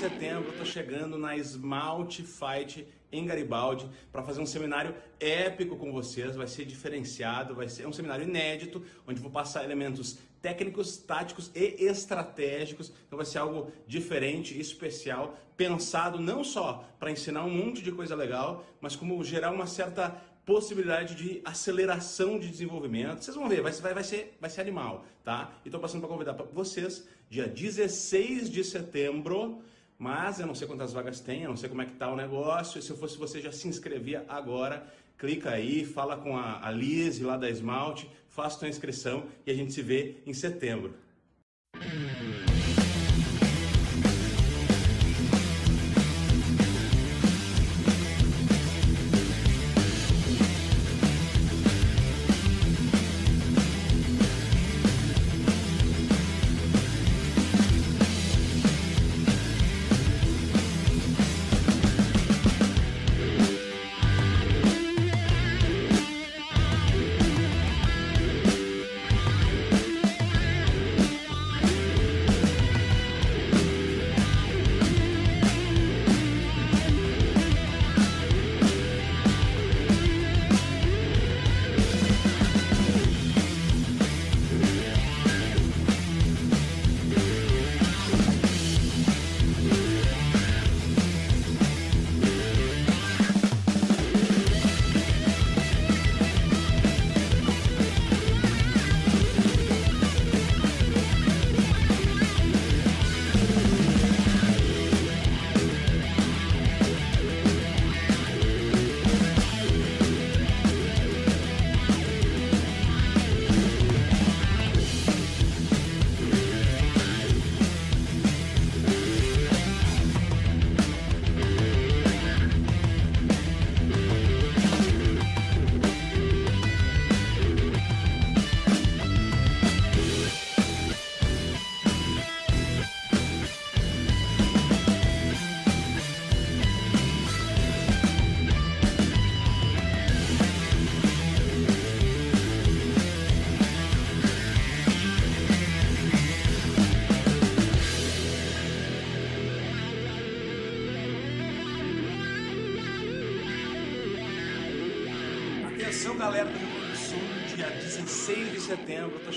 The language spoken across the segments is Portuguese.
setembro, tô chegando na Smalt Fight em Garibaldi para fazer um seminário épico com vocês, vai ser diferenciado, vai ser um seminário inédito, onde vou passar elementos técnicos, táticos e estratégicos. Então vai ser algo diferente, especial, pensado não só para ensinar um monte de coisa legal, mas como gerar uma certa possibilidade de aceleração de desenvolvimento. Vocês vão ver, vai, vai, vai, ser, vai ser animal, tá? E estou passando para convidar para vocês, dia 16 de setembro, mas eu não sei quantas vagas tem, eu não sei como é que tá o negócio. Se eu fosse você, já se inscrevia agora. Clica aí, fala com a, a Liz lá da Esmalte, faça sua inscrição e a gente se vê em setembro.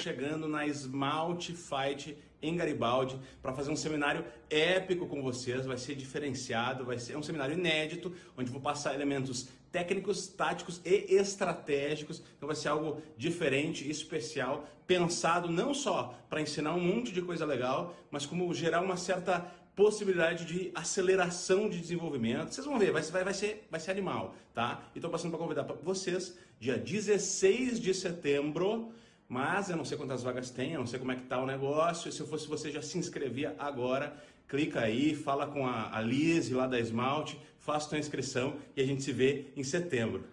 Chegando na Smalt Fight em Garibaldi para fazer um seminário épico com vocês, vai ser diferenciado, vai ser um seminário inédito, onde vou passar elementos técnicos, táticos e estratégicos. Então vai ser algo diferente, especial, pensado não só para ensinar um monte de coisa legal, mas como gerar uma certa possibilidade de aceleração de desenvolvimento. Vocês vão ver, vai, vai, vai, ser, vai ser animal, tá? E estou passando para convidar para vocês, dia 16 de setembro, mas eu não sei quantas vagas tem, eu não sei como é que tá o negócio. Se eu fosse você, já se inscrevia agora. Clica aí, fala com a, Liz lá da Esmalte, faça sua inscrição e a gente se vê em setembro.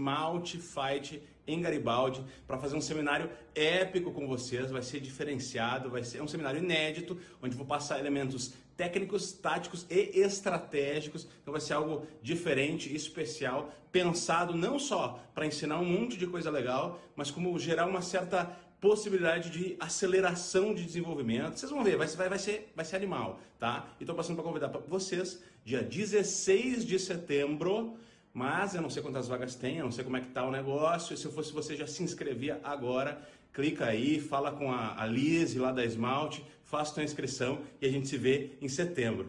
Smalt Fight em Garibaldi para fazer um seminário épico com vocês, vai ser diferenciado, vai ser é um seminário inédito, onde vou passar elementos técnicos, táticos e estratégicos. Então vai ser algo diferente, especial, pensado não só para ensinar um monte de coisa legal, mas como gerar uma certa possibilidade de aceleração de desenvolvimento. Vocês vão ver, vai, vai, vai, ser, vai ser animal, tá? Estou passando para convidar para vocês, dia 16 de setembro, mas eu não sei quantas vagas tem, eu não sei como é que tá o negócio. Se eu fosse você, já se inscrevia agora. Clica aí, fala com a, a Liz lá da Esmalte, faça sua inscrição e a gente se vê em setembro.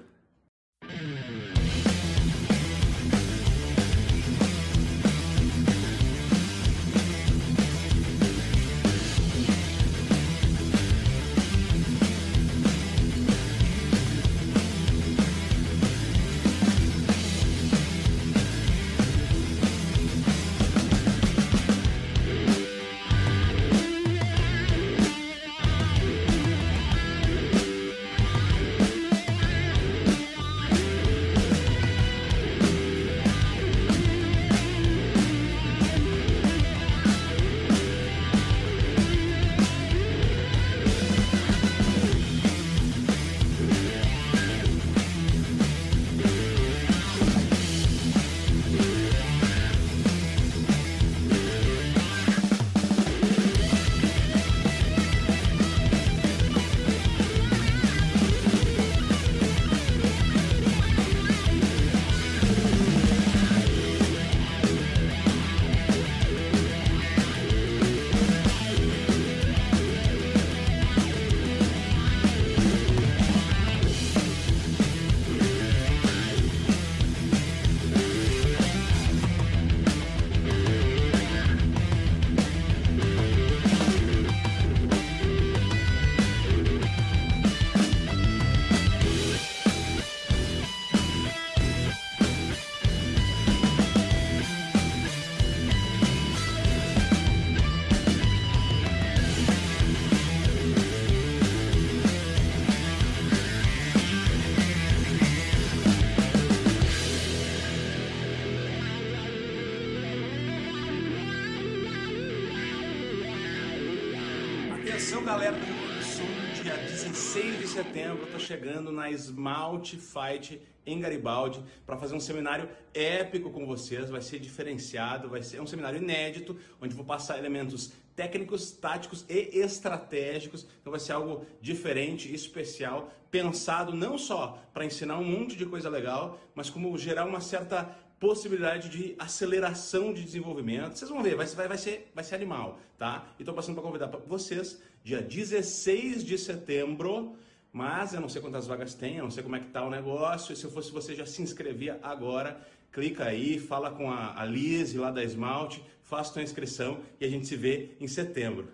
Smalt Fight em Garibaldi para fazer um seminário épico com vocês, vai ser diferenciado, vai ser um seminário inédito, onde vou passar elementos técnicos, táticos e estratégicos. Então vai ser algo diferente, especial, pensado não só para ensinar um monte de coisa legal, mas como gerar uma certa possibilidade de aceleração de desenvolvimento. Vocês vão ver, vai, vai, vai, ser, vai ser animal, tá? Estou passando para convidar vocês, dia 16 de setembro, mas eu não sei quantas vagas tem, eu não sei como é que tá o negócio. Se eu fosse você, já se inscrevia agora. Clica aí, fala com a, a Liz lá da Esmalte, faça sua inscrição e a gente se vê em setembro.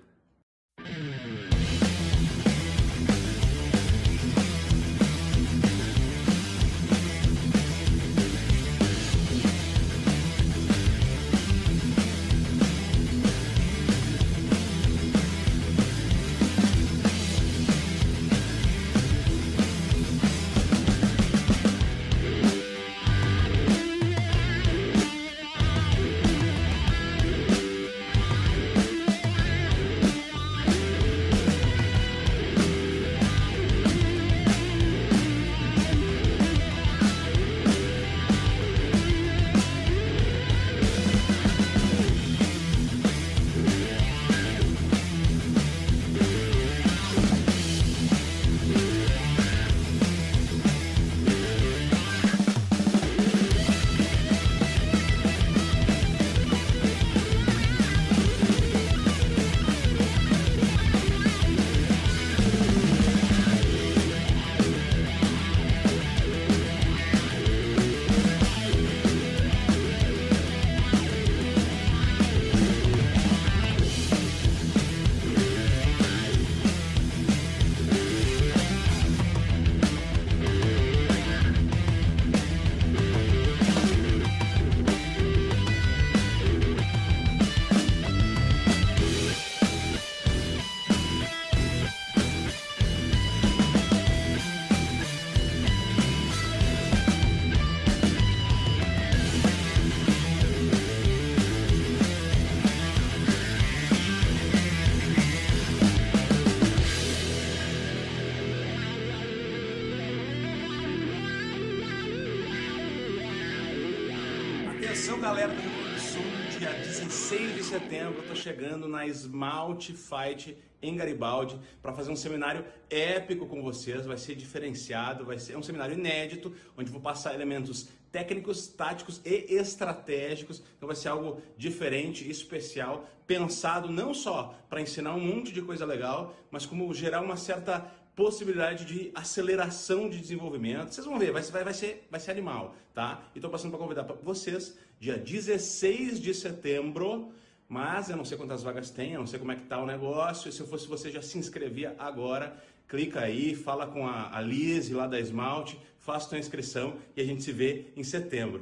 Chegando na Smalt Fight em Garibaldi para fazer um seminário épico com vocês, vai ser diferenciado, vai ser um seminário inédito, onde vou passar elementos técnicos, táticos e estratégicos. Então vai ser algo diferente especial, pensado não só para ensinar um monte de coisa legal, mas como gerar uma certa possibilidade de aceleração de desenvolvimento. Vocês vão ver, vai, vai, vai, ser, vai ser animal, tá? E estou passando para convidar pra vocês, dia 16 de setembro, mas eu não sei quantas vagas tem, eu não sei como é que tá o negócio, e se eu fosse você já se inscrevia agora, clica aí, fala com a, a Liz lá da Esmalte, faça sua inscrição e a gente se vê em setembro.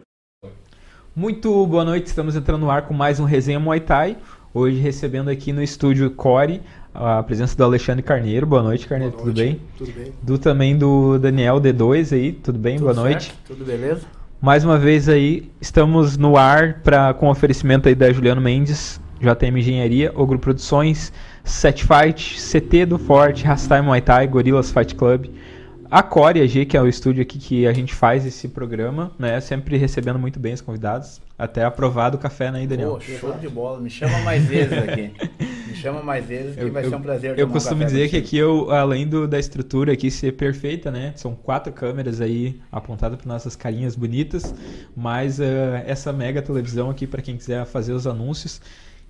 Muito boa noite, estamos entrando no ar com mais um Resenha Muay Thai. Hoje recebendo aqui no estúdio Core a presença do Alexandre Carneiro. Boa noite, Carneiro, boa noite. tudo bem? Tudo bem. Do também do Daniel D2 aí, tudo bem? Tudo boa certo? noite. Tudo beleza? Mais uma vez aí, estamos no ar pra, com oferecimento aí da Juliano Mendes, JM Engenharia, Ogro Produções, Set Fight, CT do Forte, Rastime Muay Thai, Gorilas Fight Club, a Core AG, que é o estúdio aqui que a gente faz esse programa, né? Sempre recebendo muito bem os convidados. Até aprovado o café, né, Daniel? Pô, show de bola. Me chama mais vezes aqui. Me chama mais vezes que Eu- vai eu- ser um prazer Eu um costumo café dizer que aqui, eu, além do, da estrutura aqui ser perfeita, né? São quatro câmeras aí apontadas para nossas carinhas bonitas, mais eh, essa mega televisão aqui para quem quiser fazer os anúncios.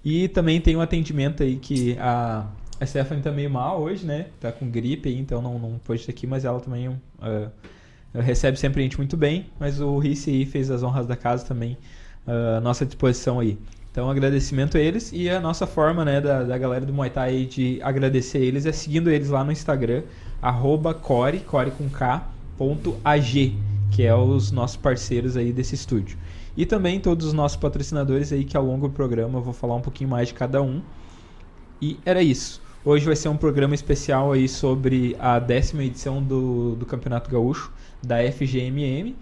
E também tem um atendimento aí que a, a Stephanie tá meio mal hoje, né? Tá com gripe então não, não pôde estar aqui, mas ela também eh, recebe sempre a gente muito bem. Mas o Risse aí fez as honras da casa também eh, à nossa disposição aí. Então, agradecimento a eles e a nossa forma, né, da, da galera do Muay Thai de agradecer eles é seguindo eles lá no Instagram, arroba core, core com K, ponto AG, que é os nossos parceiros aí desse estúdio. E também todos os nossos patrocinadores aí, que ao longo do programa eu vou falar um pouquinho mais de cada um. E era isso. Hoje vai ser um programa especial aí sobre a décima edição do, do Campeonato Gaúcho, da FGMM.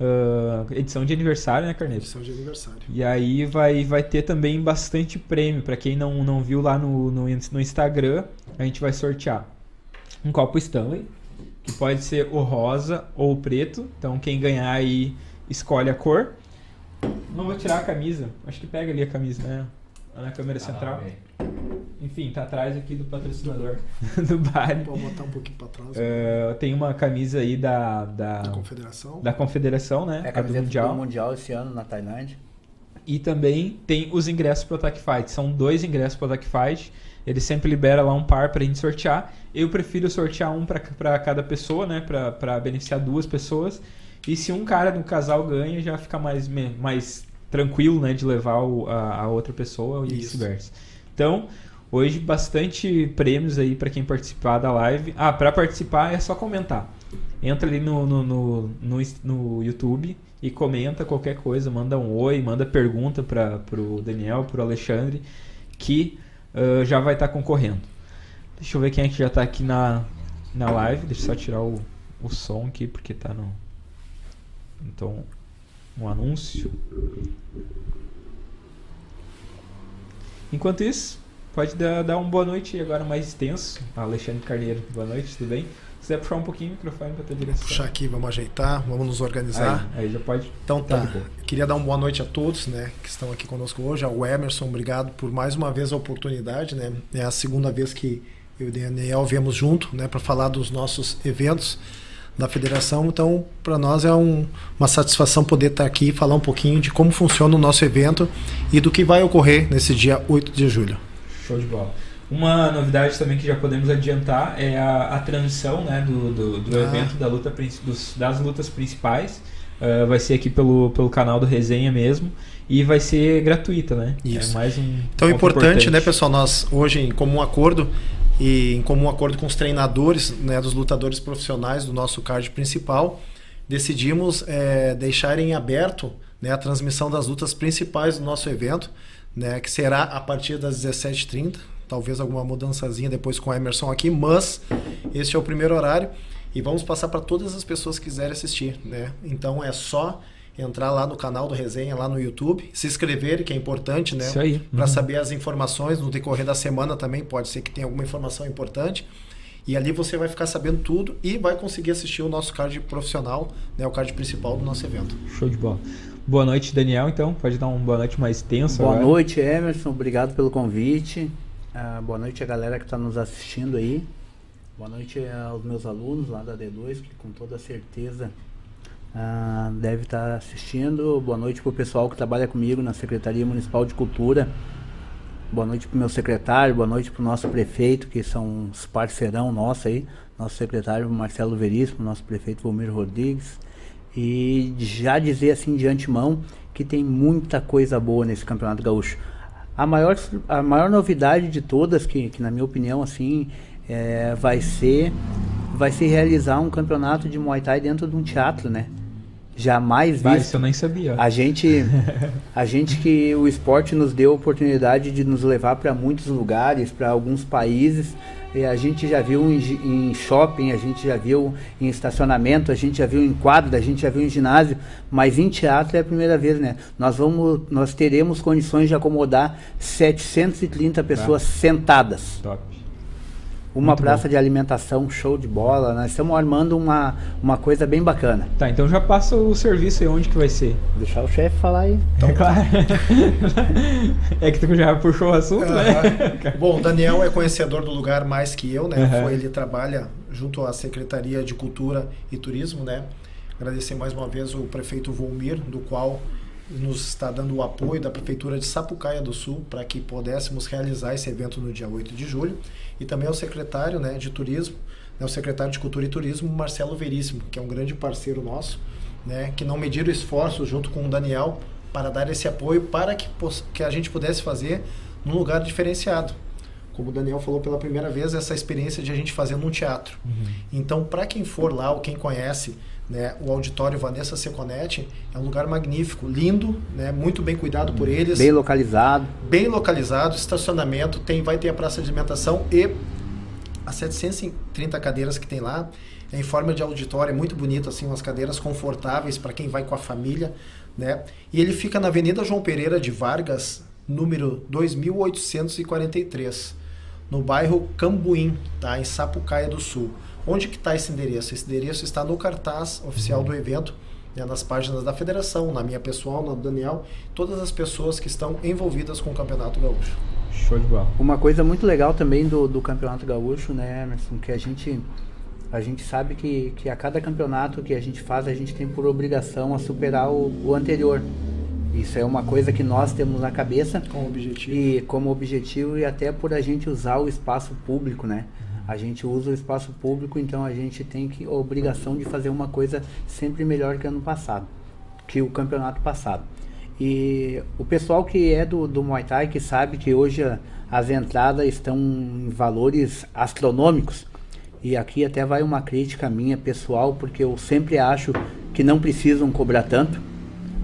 ah, edição de aniversário, né, Carneiro? Edição de aniversário. E aí vai, vai ter também bastante prêmio. Pra quem não, não viu lá no, no, no Instagram, a gente vai sortear um copo Stanley, que pode ser o rosa ou o preto. Então quem ganhar aí escolhe a cor. Não vou tirar a camisa. Acho que pega ali a camisa, né? Na câmera central. Enfim, tá atrás aqui do patrocinador do baile. Pode botar um pouquinho para trás. Eh, tem uma camisa aí da, da, da confederação. da confederação, né? É a a do camiseta Mundial. do Mundial esse ano na Tailândia. E também tem os ingressos pro Attack Fight. São dois ingressos pro Attack Fight. Ele sempre libera lá um par pra gente sortear. Eu prefiro sortear um pra- pra cada pessoa, né? Pra, pra beneficiar duas pessoas. E se um cara do casal ganha, já fica mais, mais tranquilo, né? De levar o- a, a outra pessoa e vice-versa. Então, hoje bastante prêmios aí pra quem participar da live. Ah, pra participar é só comentar. Entra ali no, no, no, no, no YouTube e comenta qualquer coisa, manda um oi, manda pergunta para pro Daniel, pro Alexandre, que ah, já vai estar concorrendo. Deixa eu ver quem é que já tá aqui na, na live. Deixa eu só tirar o, o som aqui, porque tá no. Então, um anúncio. Enquanto isso, pode dar, dar uma boa noite agora mais extenso. Alexandre Carneiro, boa noite, tudo bem? Se quiser puxar um pouquinho o microfone para tua direção. Puxar aqui, vamos ajeitar, vamos nos organizar. Aí, aí já pode. Então Tá tá. Queria dar uma boa noite a todos, né, que estão aqui conosco hoje. Ao Emerson, obrigado por mais uma vez a oportunidade, né? É a segunda vez que eu e o Daniel viemos junto, né, para falar dos nossos eventos da federação. Então, para nós é um- uma satisfação poder estar aqui e falar um pouquinho de como funciona o nosso evento e do que vai ocorrer nesse dia 8 de julho. Show de bola. Uma novidade também que já podemos adiantar é a, a transmissão né, do, do, do Ah. evento da luta, dos- das lutas principais. Ah, vai ser aqui pelo, pelo canal do Resenha mesmo. E vai ser gratuita, né? Isso. É mais um. Então é ponto importante, né, pessoal? Nós hoje, em comum acordo e em comum acordo com os treinadores, né, dos lutadores profissionais do nosso card principal, decidimos é, deixar em aberto né, a transmissão das lutas principais do nosso evento, né, que será a partir das 17h30. Talvez alguma mudançazinha depois com o Emerson aqui, mas este é o primeiro horário e vamos passar para todas as pessoas que quiserem assistir. Né? Então é só entrar lá no canal do Resenha, lá no YouTube, se inscrever, que é importante, né? Isso aí. Para Uhum. saber as informações no decorrer da semana também, pode ser que tenha alguma informação importante. E ali você vai ficar sabendo tudo e vai conseguir assistir o nosso card profissional, né, o card principal do nosso evento. Show de bola. Boa noite, Daniel, então. Pode dar uma boa noite mais tensa Boa agora. noite, Emerson. Obrigado pelo convite. Ah, boa noite a galera que está nos assistindo aí. Boa noite aos meus alunos lá da D2, que com toda certeza ah, deve estar assistindo. Boa noite para o pessoal que trabalha comigo na Secretaria Municipal de Cultura. Boa noite para o meu secretário, boa noite para o nosso prefeito, que são os parceirão nosso aí, nosso secretário Marcelo Veríssimo, nosso prefeito Volmir Rodrigues. E já dizer assim de antemão que tem muita coisa boa nesse Campeonato Gaúcho. A maior, a maior novidade de todas, que, que na minha opinião assim, é, vai ser vai se realizar um campeonato de Muay Thai dentro de um teatro, né? Jamais visto. isso eu nem sabia. A gente, a gente que o esporte nos deu a oportunidade de nos levar para muitos lugares, para alguns países. E a gente já viu em, em shopping, a gente já viu em estacionamento, a gente já viu em quadra, a gente já viu em ginásio, mas em teatro é a primeira vez, né? Nós vamos, nós teremos condições de acomodar 730 pessoas sentadas Top. Uma Muito praça de alimentação show de bola. Nós estamos armando uma, uma coisa bem bacana. Tá, então já passa o serviço aí onde que vai ser. Deixar o chefe falar aí. é claro. é que tu já puxou o assunto, né? Aham. Bom, o Daniel é conhecedor do lugar mais que eu, né? Foi, ele trabalha junto à Secretaria de Cultura e Turismo, né? Agradecer mais uma vez o prefeito Volmir, do qual nos está dando o apoio da Prefeitura de Sapucaia do Sul para que pudéssemos realizar esse evento no dia 8 de julho. E também ao secretário né, de Turismo, né, o secretário de Cultura e Turismo, Marcelo Veríssimo, que é um grande parceiro nosso, né, que não mediram esforços junto com o Daniel para dar esse apoio para que, que a gente pudesse fazer num lugar diferenciado. Como o Daniel falou pela primeira vez, essa experiência de a gente fazer num teatro. Então, para quem for lá ou quem conhece né, o auditório Vanessa Seconetti, é um lugar magnífico, lindo, né, muito bem cuidado por eles, Bem localizado. bem localizado, estacionamento, tem, vai ter a praça de alimentação e as 730 cadeiras que tem lá é em forma de auditório, é muito bonito, assim, umas cadeiras confortáveis para quem vai com a família, né? E ele fica na Avenida João Pereira de Vargas, número 2843, no bairro Cambuim, tá? Em Sapucaia do Sul. Onde que está esse endereço? Esse endereço está no cartaz oficial do evento, né, nas páginas da federação, na minha pessoal, na do Daniel, todas as pessoas que estão envolvidas com o Campeonato Gaúcho. Show de bola. Uma coisa muito legal também do, do Campeonato Gaúcho, né, Emerson, que a gente, a gente sabe que, que a cada campeonato que a gente faz, a gente tem por obrigação a superar o, o anterior. Isso é uma coisa que nós temos na cabeça Com o objetivo. e como objetivo e até por a gente usar o espaço público, né? A gente usa o espaço público, então a gente tem que, a obrigação de fazer uma coisa sempre melhor que ano passado, que o campeonato passado. E o pessoal que é do, do Muay Thai, que sabe que hoje as entradas estão em valores astronômicos, e aqui até vai uma crítica minha pessoal, porque eu sempre acho que não precisam cobrar tanto.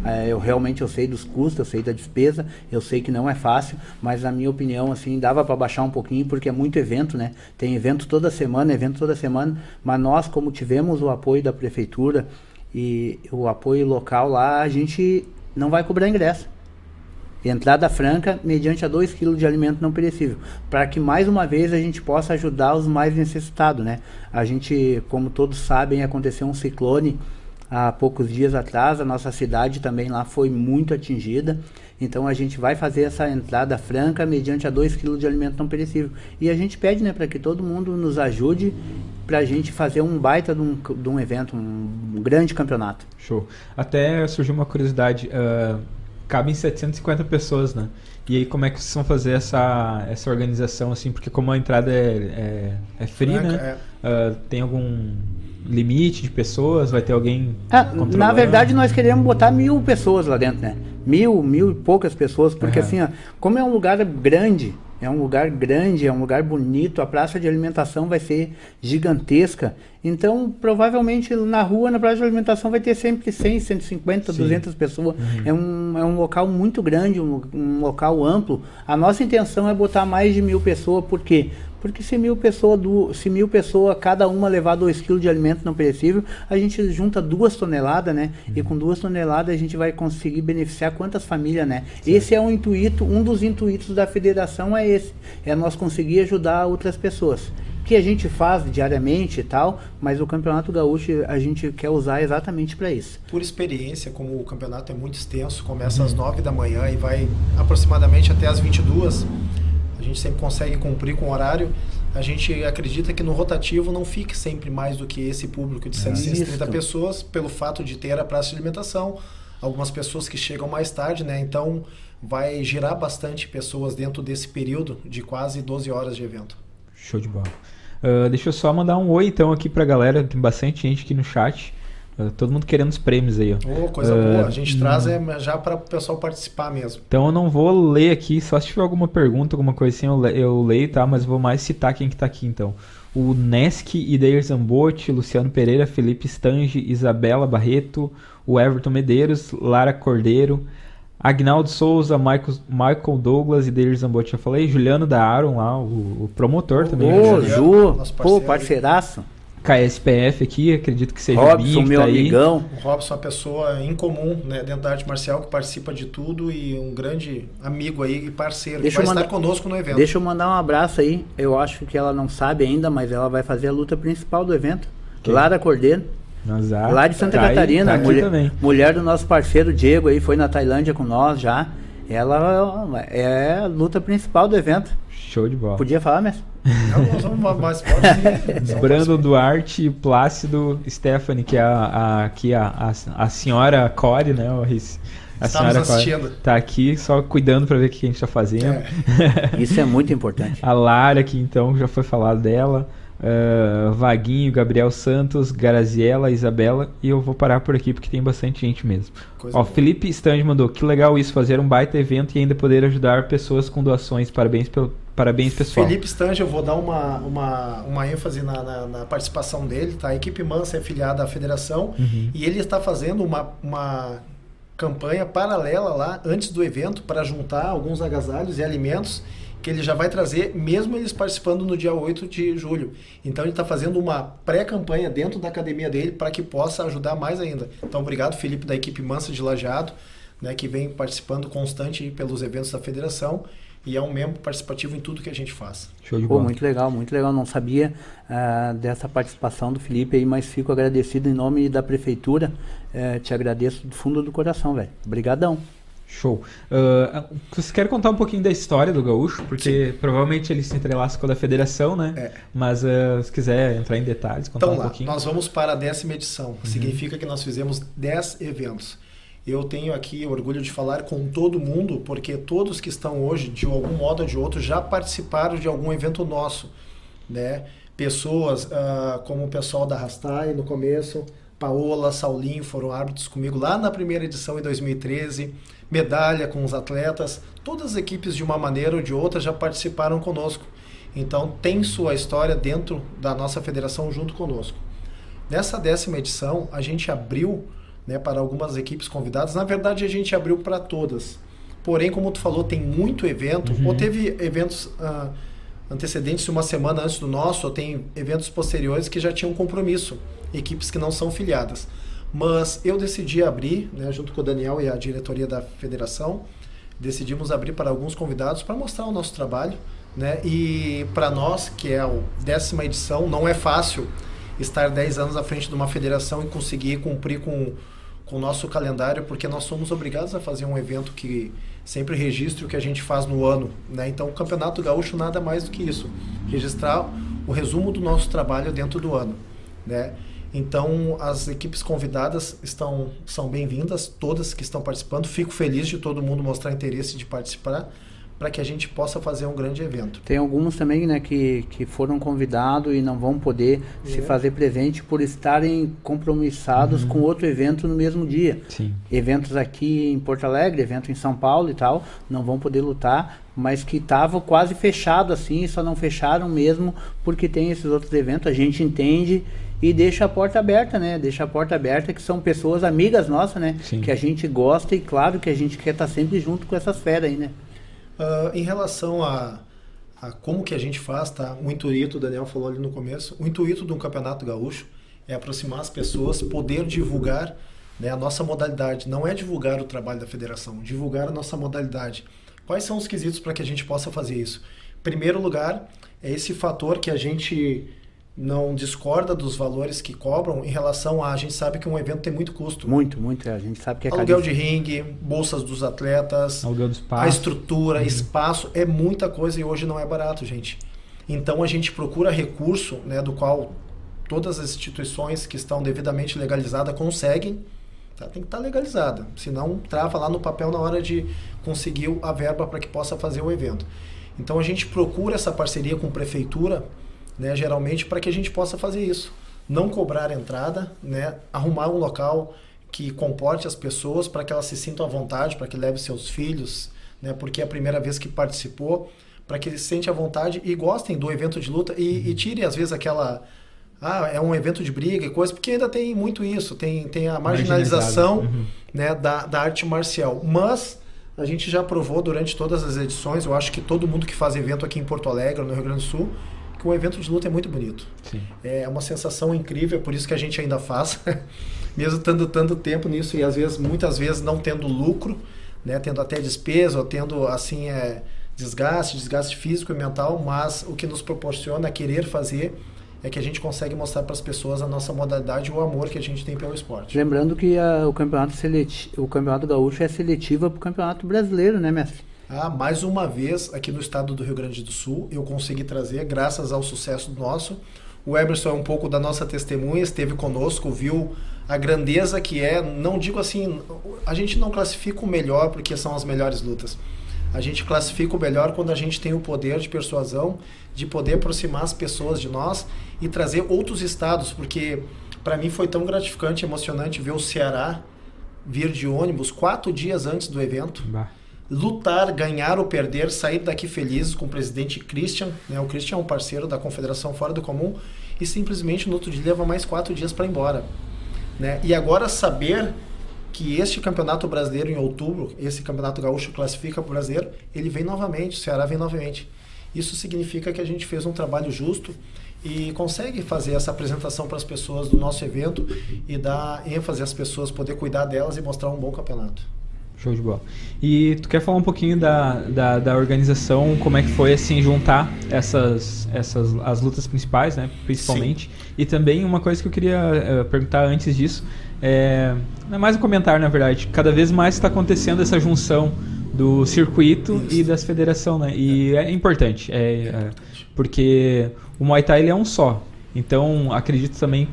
É, eu realmente eu sei dos custos, eu sei da despesa, eu sei que não é fácil, mas na minha opinião assim dava para baixar um pouquinho porque é muito evento, né? Tem evento toda semana, evento toda semana, mas nós como tivemos o apoio da prefeitura e o apoio local lá, a gente não vai cobrar ingresso. Entrada franca mediante a 2 kg de alimento não perecível, para que mais uma vez a gente possa ajudar os mais necessitados, né? A gente, como todos sabem, aconteceu um ciclone há poucos dias atrás, a nossa cidade também lá foi muito atingida. Então a gente vai fazer essa entrada franca mediante a 2 kg de alimento não perecível. E a gente pede, né, para que todo mundo nos ajude para a gente fazer um baita de um, de um evento, um grande campeonato. Show. Até surgiu uma curiosidade. ah, cabem 750 pessoas, né? E aí como é que vocês vão fazer essa, essa organização, assim? Porque como a entrada é, é, é free, Franca, né? é. Ah, tem algum limite de pessoas? Vai ter alguém Ah, na verdade, nós queremos botar mil pessoas lá dentro, né? Mil, mil e poucas pessoas, porque Aham. assim, ó, como é um lugar grande, é um lugar grande, é um lugar bonito, a praça de alimentação vai ser gigantesca. Então, provavelmente na rua, na praça de alimentação, vai ter sempre 100, 150, Sim. 200 pessoas. É, um, é um local muito grande, um, um local amplo. A nossa intenção é botar mais de mil pessoas, por quê? Porque se mil pessoas, se mil pessoas, cada uma levar 2 kg de alimento não perecível, a gente junta duas toneladas, né? E com duas toneladas a gente vai conseguir beneficiar quantas famílias, né? Esse é um intuito, um dos intuitos da federação é esse, é nós conseguir ajudar outras pessoas. que a gente faz diariamente e tal, mas o Campeonato Gaúcho a gente quer usar exatamente para isso. Por experiência, como o campeonato é muito extenso, começa às 9 da manhã e vai aproximadamente até às 22, a gente sempre consegue cumprir com o horário. A gente acredita que no rotativo não fique sempre mais do que esse público de 730 pessoas, pelo fato de ter a praça de alimentação, algumas pessoas que chegam mais tarde, né? Então vai girar bastante pessoas dentro desse período de quase 12 horas de evento. Show de bola. Uh, deixa eu só mandar um oi então aqui pra galera, tem bastante gente aqui no chat. Uh, todo mundo querendo os prêmios aí, ó. Oh, coisa uh, boa. A gente traz é já para o pessoal participar mesmo. Então eu não vou ler aqui, só se tiver alguma pergunta, alguma coisa assim, eu, eu leio, tá? Mas vou mais citar quem que tá aqui então. O Nesk, Ideir Zambotti, Luciano Pereira, Felipe Stange, Isabela Barreto, o Everton Medeiros, Lara Cordeiro, Agnaldo Souza, Michael, Michael Douglas e Deir Zambotti, já falei. Juliano da Aaron lá, o, o promotor também. Ô? Ju, pô, parceiraço. KSPF aqui, acredito que seja Robson, o meu tá amigão. O Robson é uma pessoa incomum né, dentro da arte marcial que participa de tudo e um grande amigo aí e parceiro deixa que vai mandar, estar conosco no evento. Deixa eu mandar um abraço aí. Eu acho que ela não sabe ainda, mas ela vai fazer a luta principal do evento. Que? Lara Cordeiro. Exato. Lá de Santa tá Catarina, aí, tá mulher, mulher do nosso parceiro Diego aí, foi na Tailândia com nós já. Ela é a luta principal do evento. Show de bola. Podia falar, Brando Duarte Plácido Stephanie, que é a, a, aqui a, a, a senhora Core, né, o a Estamos senhora assistindo. tá aqui só cuidando para ver o que a gente está fazendo. É. Isso é muito importante. a Lara, que então já foi falado dela. Uh, Vaguinho, Gabriel Santos, Garaziela, Isabela. E eu vou parar por aqui porque tem bastante gente mesmo. Coisa Ó, Felipe Stange mandou: Que legal isso, fazer um baita evento e ainda poder ajudar pessoas com doações. Parabéns, pelo, parabéns pessoal. Felipe Stange, eu vou dar uma, uma, uma ênfase na, na, na participação dele. Tá? A equipe Mansa é filiada à federação uhum. e ele está fazendo uma, uma campanha paralela lá antes do evento para juntar alguns agasalhos e alimentos que ele já vai trazer, mesmo eles participando no dia 8 de julho. Então ele está fazendo uma pré-campanha dentro da academia dele para que possa ajudar mais ainda. Então obrigado, Felipe, da equipe Mansa de Lajeado, né, que vem participando constante pelos eventos da federação e é um membro participativo em tudo que a gente faz. Show de bola. Pô, muito legal, muito legal. Não sabia uh, dessa participação do Felipe aí, mas fico agradecido em nome da prefeitura. Uh, te agradeço do fundo do coração, velho. Obrigadão. Show. Uh, você quer contar um pouquinho da história do Gaúcho? Porque Sim. provavelmente ele se entrelaça com a da federação, né? É. Mas uh, se quiser entrar em detalhes, contar então, um lá, pouquinho. Nós vamos para a décima edição. Uhum. Significa que nós fizemos 10 eventos. Eu tenho aqui orgulho de falar com todo mundo, porque todos que estão hoje, de algum modo ou de outro, já participaram de algum evento nosso. Né? Pessoas uh, como o pessoal da Rastai no começo, Paola, Saulinho foram árbitros comigo lá na primeira edição em 2013 medalha com os atletas. Todas as equipes, de uma maneira ou de outra, já participaram conosco. Então, tem sua história dentro da nossa federação junto conosco. Nessa décima edição, a gente abriu né, para algumas equipes convidadas. Na verdade, a gente abriu para todas. Porém, como tu falou, tem muito evento. Uhum. Ou teve eventos uh, antecedentes de uma semana antes do nosso, ou tem eventos posteriores que já tinham compromisso. Equipes que não são filiadas. Mas eu decidi abrir, né, junto com o Daniel e a diretoria da federação, decidimos abrir para alguns convidados para mostrar o nosso trabalho. Né? E para nós, que é a décima edição, não é fácil estar 10 anos à frente de uma federação e conseguir cumprir com, com o nosso calendário, porque nós somos obrigados a fazer um evento que sempre registre o que a gente faz no ano. Né? Então, o Campeonato Gaúcho nada mais do que isso. Registrar o resumo do nosso trabalho dentro do ano. Né? Então, as equipes convidadas estão são bem-vindas, todas que estão participando. Fico feliz de todo mundo mostrar interesse de participar para que a gente possa fazer um grande evento. Tem alguns também né, que, que foram convidados e não vão poder é. se fazer presente por estarem compromissados uhum. com outro evento no mesmo dia. Sim. Eventos aqui em Porto Alegre, evento em São Paulo e tal, não vão poder lutar, mas que estavam quase fechado assim, só não fecharam mesmo porque tem esses outros eventos. A gente entende e deixa a porta aberta, né? Deixa a porta aberta que são pessoas amigas nossas, né? Sim. Que a gente gosta e claro que a gente quer estar sempre junto com essas feras aí, né? Uh, em relação a, a, como que a gente faz, tá? O intuito, o Daniel falou ali no começo, o intuito de um campeonato gaúcho é aproximar as pessoas, poder divulgar né, a nossa modalidade. Não é divulgar o trabalho da federação, divulgar a nossa modalidade. Quais são os quesitos para que a gente possa fazer isso? Primeiro lugar, é esse fator que a gente não discorda dos valores que cobram em relação a a gente sabe que um evento tem muito custo. Muito, muito. A gente sabe que é Aluguel caríssimo. de ringue, bolsas dos atletas, Aluguel do espaço. a estrutura, espaço, é muita coisa e hoje não é barato, gente. Então a gente procura recurso, né, do qual todas as instituições que estão devidamente legalizadas conseguem. Tá? Tem que estar legalizada, senão trava lá no papel na hora de conseguir a verba para que possa fazer o evento. Então a gente procura essa parceria com a prefeitura, né, geralmente para que a gente possa fazer isso. Não cobrar entrada, né, arrumar um local que comporte as pessoas para que elas se sintam à vontade, para que leve seus filhos, né, porque é a primeira vez que participou, para que eles se sentem à vontade e gostem do evento de luta e, e tire às vezes aquela ah, é um evento de briga e coisa, porque ainda tem muito isso, tem, tem a marginalização Uhum. né, da, da arte marcial. Mas a gente já provou durante todas as edições, eu acho que todo mundo que faz evento aqui em Porto Alegre, no Rio Grande do Sul, que um evento de luta é muito bonito. Sim. É uma sensação incrível, é por isso que a gente ainda faz, mesmo estando tanto tempo nisso e às vezes, muitas vezes não tendo lucro, né, tendo até despesa, ou tendo assim é, desgaste, desgaste físico e mental, mas o que nos proporciona querer fazer é que a gente consegue mostrar para as pessoas a nossa modalidade e o amor que a gente tem pelo esporte. Lembrando que a- o campeonato seleti o campeonato gaúcho é seletiva para o campeonato brasileiro, né, mestre? Ah, mais uma vez, aqui no estado do Rio Grande do Sul, eu consegui trazer, graças ao sucesso nosso. O Emerson é um pouco da nossa testemunha, esteve conosco, viu a grandeza que é. Não digo assim, a gente não classifica o melhor porque são as melhores lutas. A gente classifica o melhor quando a gente tem o poder de persuasão, de poder aproximar as pessoas de nós e trazer outros estados, porque para mim foi tão gratificante, emocionante ver o Ceará vir de ônibus quatro dias antes do evento Bah. Lutar, ganhar ou perder, sair daqui felizes com o presidente Christian. Né? O Christian é um parceiro da Confederação Fora do Comum e simplesmente no outro dia leva mais quatro dias para ir embora. Né? E agora saber que este campeonato brasileiro em outubro, esse campeonato gaúcho classifica para o brasileiro, ele vem novamente, o Ceará vem novamente. Isso significa que a gente fez um trabalho justo e consegue fazer essa apresentação para as pessoas do nosso evento e dar ênfase às pessoas, poder cuidar delas e mostrar um bom campeonato. Show de bola. E tu quer falar um pouquinho da, da, da organização, como é que foi assim juntar essas, essas as lutas principais, né, principalmente. E também uma coisa que eu queria eh, perguntar antes disso, é, é mais um comentário na verdade. Cada vez mais está acontecendo essa junção do circuito Isso. e das federação, né? E é, importante, é, é, porque o Muay Thai ele é um só. Então acredito também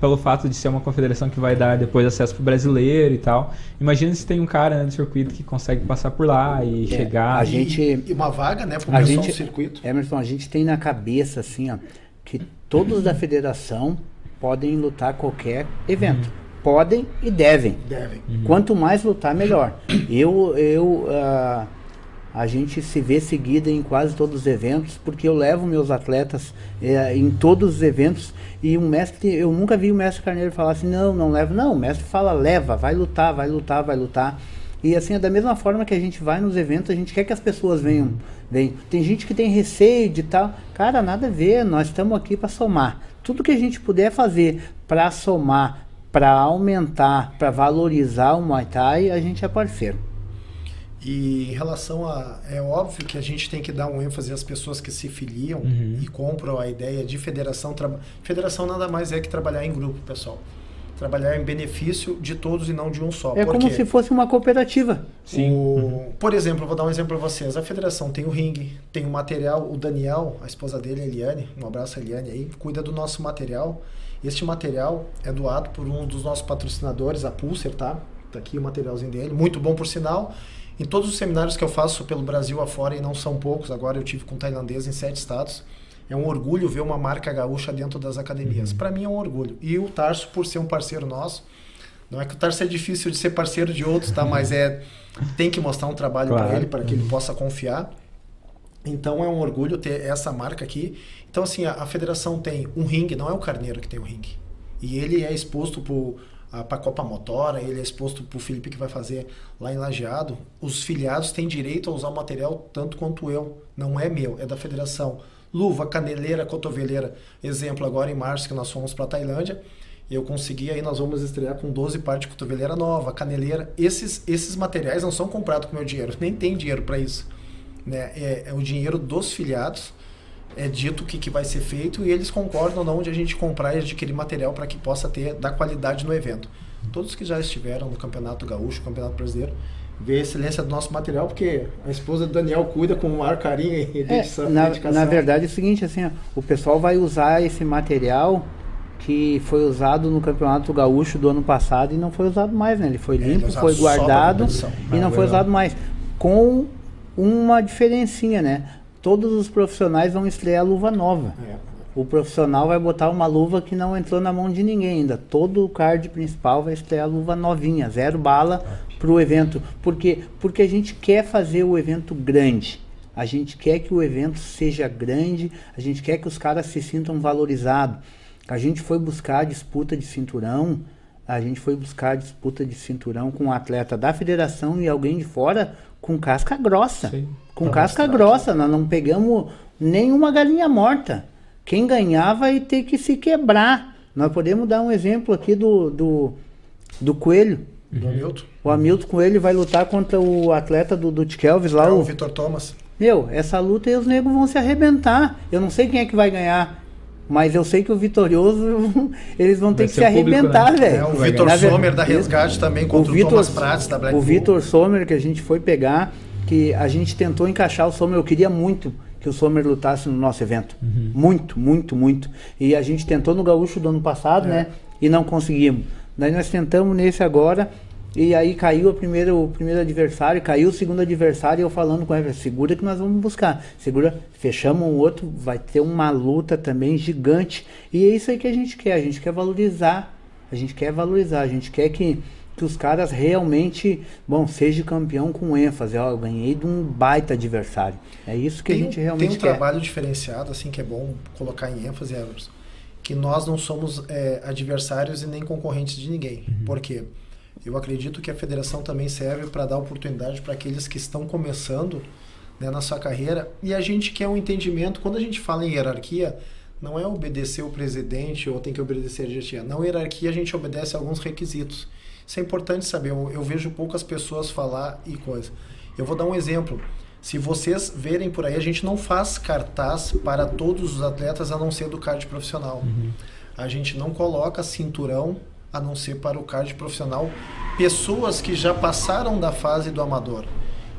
pelo fato de ser uma confederação que vai dar depois acesso pro brasileiro e tal. Imagina se tem um cara né, no circuito que consegue passar por lá e É, chegar. a e- gente- E uma vaga, né, para o A gente, do circuito. Emerson, a gente tem na cabeça assim, ó, que todos da federação podem lutar qualquer evento. Podem e devem. Devem. Quanto mais lutar, melhor. Eu, eu, ah, a gente se vê seguida em quase todos os eventos, porque eu levo meus atletas eh, em todos os eventos e o mestre, eu nunca vi o mestre Carneiro falar assim, não, não levo. Não, o mestre fala, leva, vai lutar, vai lutar, vai lutar. E assim, é da mesma forma que a gente vai nos eventos, a gente quer que as pessoas venham. venham. Tem gente que tem receio de tal. Cara, nada a ver, nós estamos aqui para somar. Tudo que a gente puder fazer para somar, para aumentar, para valorizar o Muay Thai, a gente é parceiro. E em relação a. É óbvio que a gente tem que dar um ênfase às pessoas que se filiam Uhum. e compram a ideia de federação. Tra... Federação nada mais é que trabalhar em grupo, pessoal. Trabalhar em benefício de todos e não de um só. É Por como quê? se fosse uma cooperativa. Sim. O- Por exemplo, eu vou dar um exemplo para vocês. A federação tem o ringue, tem o material. O Daniel, a esposa dele, a Eliane, um abraço a Eliane aí, cuida do nosso material. Este material é doado por um dos nossos patrocinadores, a Pulser, tá? Tá aqui o materialzinho dele, muito bom por sinal. Em todos os seminários que eu faço pelo Brasil afora, e não são poucos, agora eu tive com tailandês em sete estados. É um orgulho ver uma marca gaúcha dentro das academias. Para mim é um orgulho. E o Tarso, por ser um parceiro nosso, não é que o Tarso é difícil de ser parceiro de outros, tá? Mas é tem que mostrar um trabalho Claro. para ele para que ele possa confiar. Então é um orgulho ter essa marca aqui. Então assim, a, a federação tem um ringue, não é o Carneiro que tem o ringue. E ele é exposto para a Copa Motora, ele é exposto para o Felipe que vai fazer lá em Lajeado. Os filiados têm direito a usar o material tanto quanto eu. Não é meu, é da federação. Luva, caneleira, cotoveleira. Exemplo, agora em março que nós fomos para Tailândia, eu consegui aí, nós vamos estrear com 12 partes de cotoveleira nova, caneleira. Esses, esses materiais não são comprados com meu dinheiro, nem tem dinheiro para isso. né? É, é o dinheiro dos filiados, é dito o que, que vai ser feito e eles concordam de onde a gente comprar e adquirir material para que possa ter da qualidade no evento. Todos que já estiveram no Campeonato Gaúcho, Campeonato Brasileiro, vê a excelência do nosso material, porque a esposa do Daniel cuida com o maior carinho e dedicação. É, na, na verdade é o seguinte, assim, ó, o pessoal vai usar esse material que foi usado no Campeonato Gaúcho do ano passado e não foi usado mais, né? Ele foi é, limpo, foi guardado e não foi usado mais. Com uma diferencinha, né? Todos os profissionais vão estrear luva nova. É. O profissional vai botar uma luva que não entrou na mão de ninguém ainda. Todo o card principal vai estrear luva novinha, zero bala para o evento. Por quê? Porque a gente quer fazer o evento grande. A gente quer que o evento seja grande, a gente quer que os caras se sintam valorizados. A gente foi buscar disputa de cinturão, a gente foi buscar disputa de cinturão com um atleta da federação e alguém de fora com casca grossa. Sim, com casca grossa, nós não pegamos nenhuma galinha morta. Quem ganhar vai ter que se quebrar. Nós podemos dar um exemplo aqui do, do, do Coelho. Do Hamilton. O Hamilton Coelho vai lutar contra o atleta do, do Tkelvis lá. É, o, o Vitor Thomas. Meu, essa luta aí os negros vão se arrebentar. Eu não sei quem é que vai ganhar. Mas eu sei que o vitorioso, eles vão ter que se arrebentar, né? velho. É, o Vitor Sommer da Resgate também contra o, Victor, Thomas Prats da Black O Vitor Sommer que a gente foi pegar, que a gente tentou encaixar o Sommer, eu queria muito que o Sommer lutasse no nosso evento. Uhum. Muito, muito, muito. E a gente tentou no Gaúcho do ano passado, é. né? E não conseguimos. Daí nós tentamos nesse agora e aí caiu o primeiro, o primeiro adversário, caiu o segundo adversário, e eu falando com ele, segura que nós vamos buscar. Segura, fechamos um outro, vai ter uma luta também gigante. E é isso aí que a gente quer, a gente quer valorizar, a gente quer valorizar, a gente quer que, que os caras realmente, bom, seja campeão com ênfase. Ó, eu ganhei de um baita adversário. É isso que tem, a gente realmente quer. Tem um quer. trabalho diferenciado, assim, que é bom colocar em ênfase, Everson, que nós não somos é, adversários e nem concorrentes de ninguém. Uhum. Por quê? Porque eu acredito que a federação também serve para dar oportunidade para aqueles que estão começando né, na sua carreira. E a gente quer um entendimento, quando a gente fala em hierarquia, não é obedecer o presidente ou tem que obedecer a diretoria. Na hierarquia, a gente obedece a alguns requisitos. Isso é importante saber. Eu, eu, vejo poucas pessoas falar e coisa. Eu vou dar um exemplo. Se vocês verem por aí, a gente não faz cartaz para todos os atletas a não ser do card profissional. Uhum. A gente não coloca cinturão a não ser para o card profissional, pessoas que já passaram da fase do amador.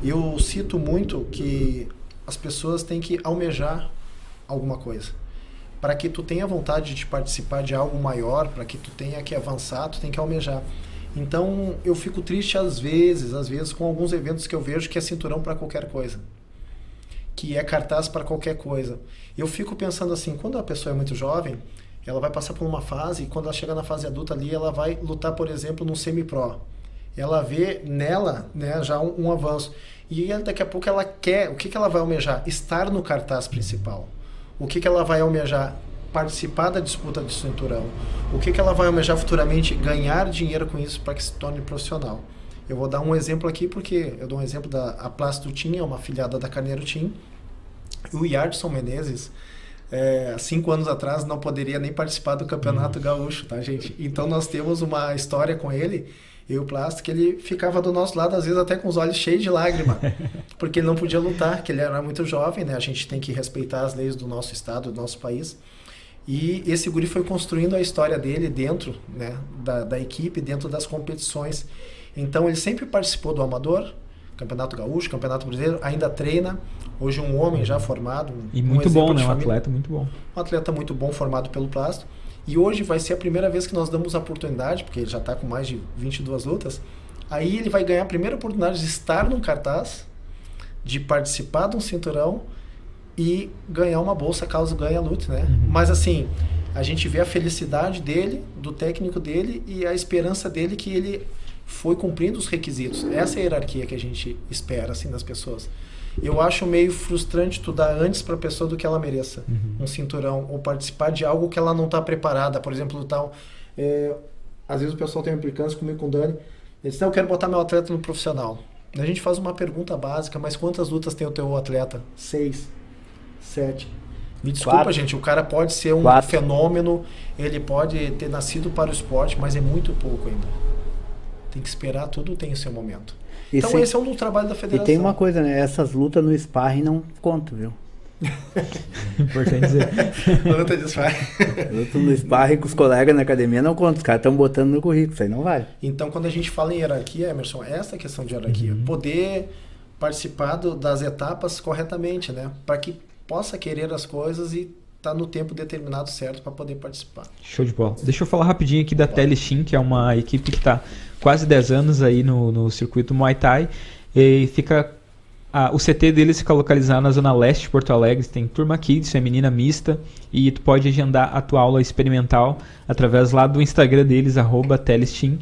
Eu cito muito que as pessoas têm que almejar alguma coisa. Para que tu tenha vontade de participar de algo maior, para que tu tenha que avançar, tu tem que almejar. Então, eu fico triste às vezes, às vezes com alguns eventos que eu vejo que é cinturão para qualquer coisa. Que é cartaz para qualquer coisa. Eu fico pensando assim, quando a pessoa é muito jovem, ela vai passar por uma fase e quando ela chegar na fase adulta ali, ela vai lutar, por exemplo, no semi-pro. Ela vê nela né, já um, um, avanço. E daqui a pouco ela quer, o que, que ela vai almejar? Estar no cartaz principal. O que, que ela vai almejar? Participar da disputa de cinturão. O que, que ela vai almejar futuramente? Ganhar dinheiro com isso para que se torne profissional. Eu vou dar um exemplo aqui, porque eu dou um exemplo da a Plasto Team, é uma afiliada da Carneiro Team. O Yardson Menezes, é, cinco anos atrás não poderia nem participar do Campeonato uhum. Gaúcho, tá, gente? Então nós temos uma história com ele e o Plástico, ele ficava do nosso lado, às vezes até com os olhos cheios de lágrima, porque ele não podia lutar, que ele era muito jovem, né? A gente tem que respeitar as leis do nosso estado, do nosso país. E esse guri foi construindo a história dele dentro né, da, da equipe, dentro das competições. Então ele sempre participou do amador, Campeonato Gaúcho, Campeonato Brasileiro, ainda treina. Hoje um homem já formado. E muito um bom, né? Um atleta muito bom. Um atleta muito bom, formado pelo Plasto. E hoje vai ser a primeira vez que nós damos a oportunidade, porque ele já está com mais de 22 lutas. Aí ele vai ganhar a primeira oportunidade de estar num cartaz, de participar de um cinturão e ganhar uma bolsa caso ganhe a luta, né? Uhum. Mas assim, a gente vê a felicidade dele, do técnico dele e a esperança dele que ele foi cumprindo os requisitos. Essa é a hierarquia que a gente espera assim das pessoas. Eu acho meio frustrante tu dar antes para a pessoa do que ela mereça uhum. um cinturão ou participar de algo que ela não está preparada. Por exemplo, tal. É, às vezes o pessoal tem implicância comigo com o Dani. Ele diz: Eu quero botar meu atleta no profissional. A gente faz uma pergunta básica, mas quantas lutas tem o teu atleta? Seis, sete. Me desculpa, Quatro. gente, o cara pode ser um Quatro. fenômeno, ele pode ter nascido para o esporte, mas é muito pouco ainda. Tem que esperar, tudo tem o seu momento. Então esse é um do trabalho da federação. E tem uma coisa, né? Essas lutas no sparring não contam, viu? Importante dizer. Luta de sparring. Luta no sparring com os colegas na academia não conta. Os caras estão botando no currículo, isso aí não vale. Então, quando a gente fala em hierarquia, Emerson, é essa questão de hierarquia. Uhum. Poder participar do, das etapas corretamente, né? Para que possa querer as coisas e tá no tempo determinado certo para poder participar. Show de bola. Deixa eu falar rapidinho aqui da Telestim, que é uma equipe que está quase 10 anos aí no, no circuito Muay Thai e fica o CT deles fica localizado na zona leste de Porto Alegre. Tem turma kids, feminina mista. E tu pode agendar a tua aula experimental através lá do Instagram deles, arroba Telestim.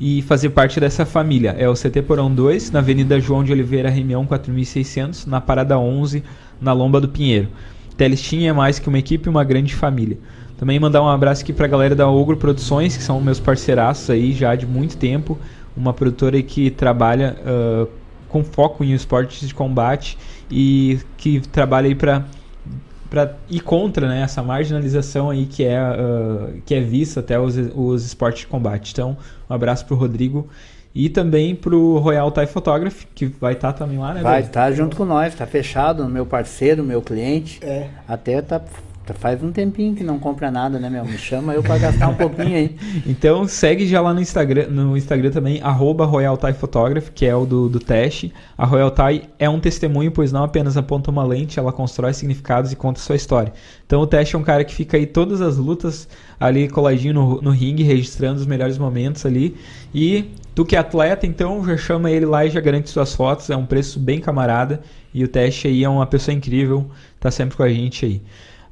E fazer parte dessa família. É o CT Porão 2, na Avenida João de Oliveira, Remião 4600, na Parada 11, na Lomba do Pinheiro. Telestim é mais que uma equipe, uma grande família. Também mandar um abraço aqui para a galera da Ogro Produções, que são meus parceiraços aí já de muito tempo. Uma produtora que trabalha uh, com foco em esportes de combate e que trabalha aí para para ir contra né, essa marginalização aí que é, uh, que é vista até os, os esportes de combate. Então, um abraço para o Rodrigo e também para o Royal Thai Photography, que vai estar tá também lá, né? Vai estar tá junto com nós, está fechado, meu parceiro, meu cliente. É. Até tá Faz um tempinho que não compra nada, né, meu? Me chama eu para gastar um pouquinho aí. Então segue já lá no Instagram, no Instagram também, arroba Royal Thai Photography, que é o do, do teste. A Royal Thai é um testemunho, pois não apenas aponta uma lente, ela constrói significados e conta sua história. Então o teste é um cara que fica aí todas as lutas ali coladinho no, no ringue, registrando os melhores momentos ali. E tu que é atleta, então já chama ele lá e já garante suas fotos. É um preço bem camarada. E o teste aí é uma pessoa incrível, tá sempre com a gente aí.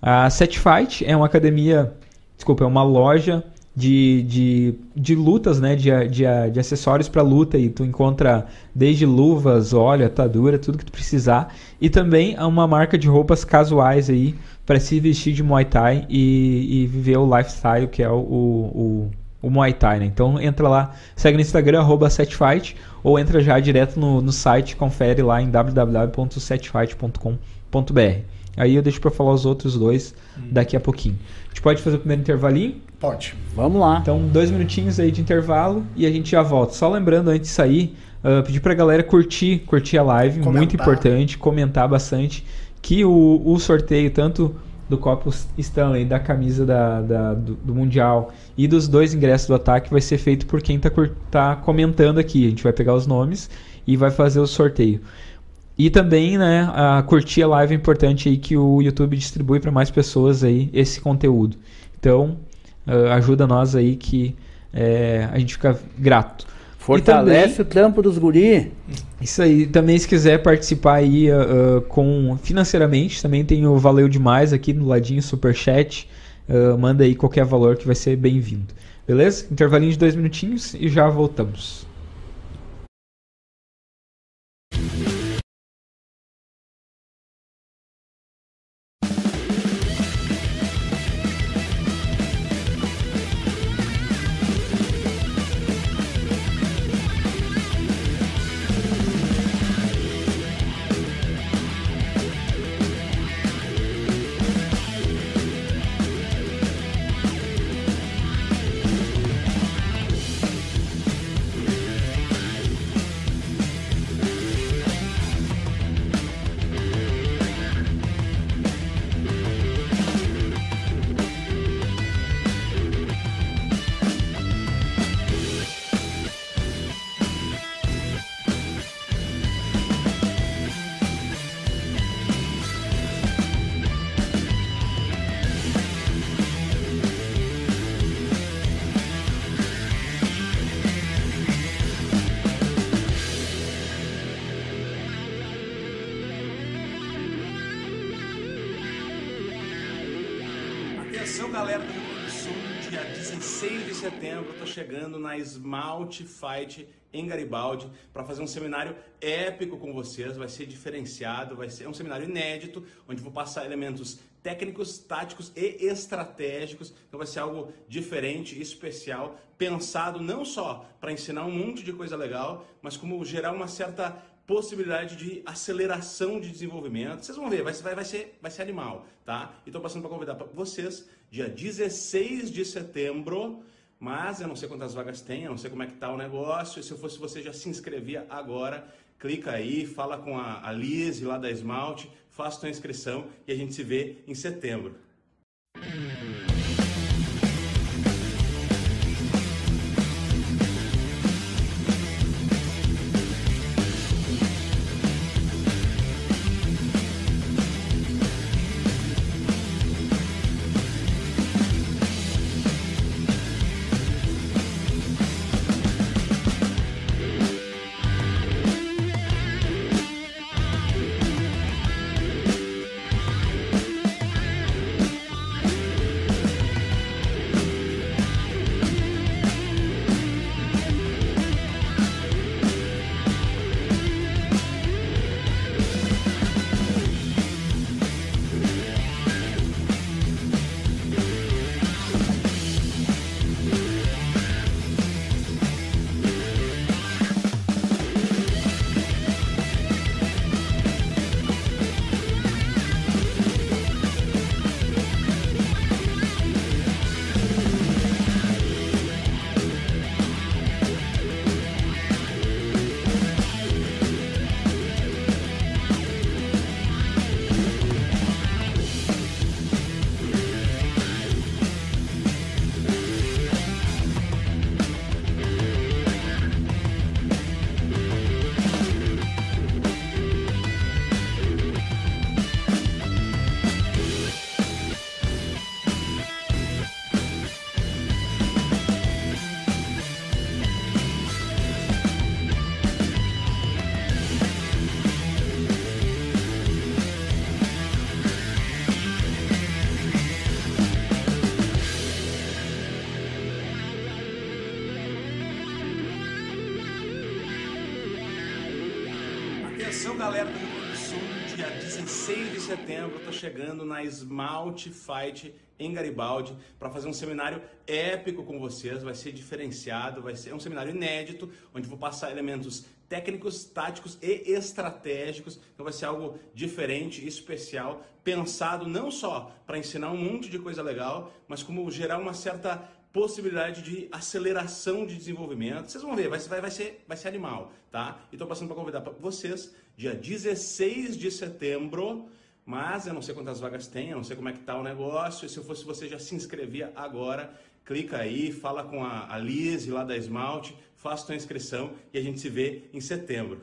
A Set Fight é uma academia, desculpa, é uma loja de, de, de lutas, né? De, de, de acessórios para luta. E tu encontra desde luvas, óleo, atadura, tudo que tu precisar. E também é uma marca de roupas casuais aí para se vestir de Muay Thai e, e, viver o lifestyle que é o, o, o, Muay Thai, né? Então entra lá, segue no Instagram, arroba setfight, ou entra já direto no, no site, confere lá em www.setfight.com.br. Aí eu deixo para falar os outros dois hum. daqui a pouquinho. A gente pode fazer o primeiro intervalinho? Pode. Vamos lá. Então, dois minutinhos aí de intervalo e a gente já volta. Só lembrando, antes de sair, uh, pedir pra galera curtir, curtir a live, comentar. muito importante, comentar bastante. Que o, o sorteio, tanto do copo Stanley, da camisa da, da do, do, Mundial e dos dois ingressos do ataque vai ser feito por quem está tá comentando aqui. A gente vai pegar os nomes e vai fazer o sorteio. E também, né, a curtir a live é importante aí que o YouTube distribui para mais pessoas aí esse conteúdo. Então, uh, ajuda nós aí que é, a gente fica grato. Fortalece também, o trampo dos guri. Isso aí. Também se quiser participar aí uh, com financeiramente, também tem o Valeu Demais aqui no ladinho, super chat. Uh, manda aí qualquer valor que vai ser bem-vindo. Beleza? Intervalinho de dois minutinhos e já voltamos. Na Fight em Garibaldi para fazer um seminário épico com vocês. Vai ser diferenciado, vai ser um seminário inédito, onde vou passar elementos técnicos, táticos e estratégicos. Então vai ser algo diferente, especial, pensado não só para ensinar um monte de coisa legal, mas como gerar uma certa possibilidade de aceleração de desenvolvimento. Vocês vão ver, vai, vai, vai, ser, vai ser animal, tá? E estou passando para convidar vocês, dia 16 de setembro, mas eu não sei quantas vagas tem, eu não sei como é que tá o negócio. Se eu fosse você, já se inscrevia agora. Clica aí, fala com a, a Liz lá da Esmalte, faça tua inscrição e a gente se vê em setembro. Esmalte Fight em Garibaldi para fazer um seminário épico com vocês, vai ser diferenciado, vai ser é um seminário inédito, onde vou passar elementos técnicos, táticos e estratégicos, então vai ser algo diferente, especial, pensado não só para ensinar um monte de coisa legal, mas como gerar uma certa possibilidade de aceleração de desenvolvimento. Vocês vão ver, vai, vai, vai, ser, vai ser animal, tá? E tô passando para convidar pra vocês, dia 16 de setembro, mas eu não sei quantas vagas tem, eu não sei como é que tá o negócio. E se eu fosse você, já se inscrevia agora. Clica aí, fala com a, a Liz lá da Esmalte, faça tua inscrição e a gente se vê em setembro.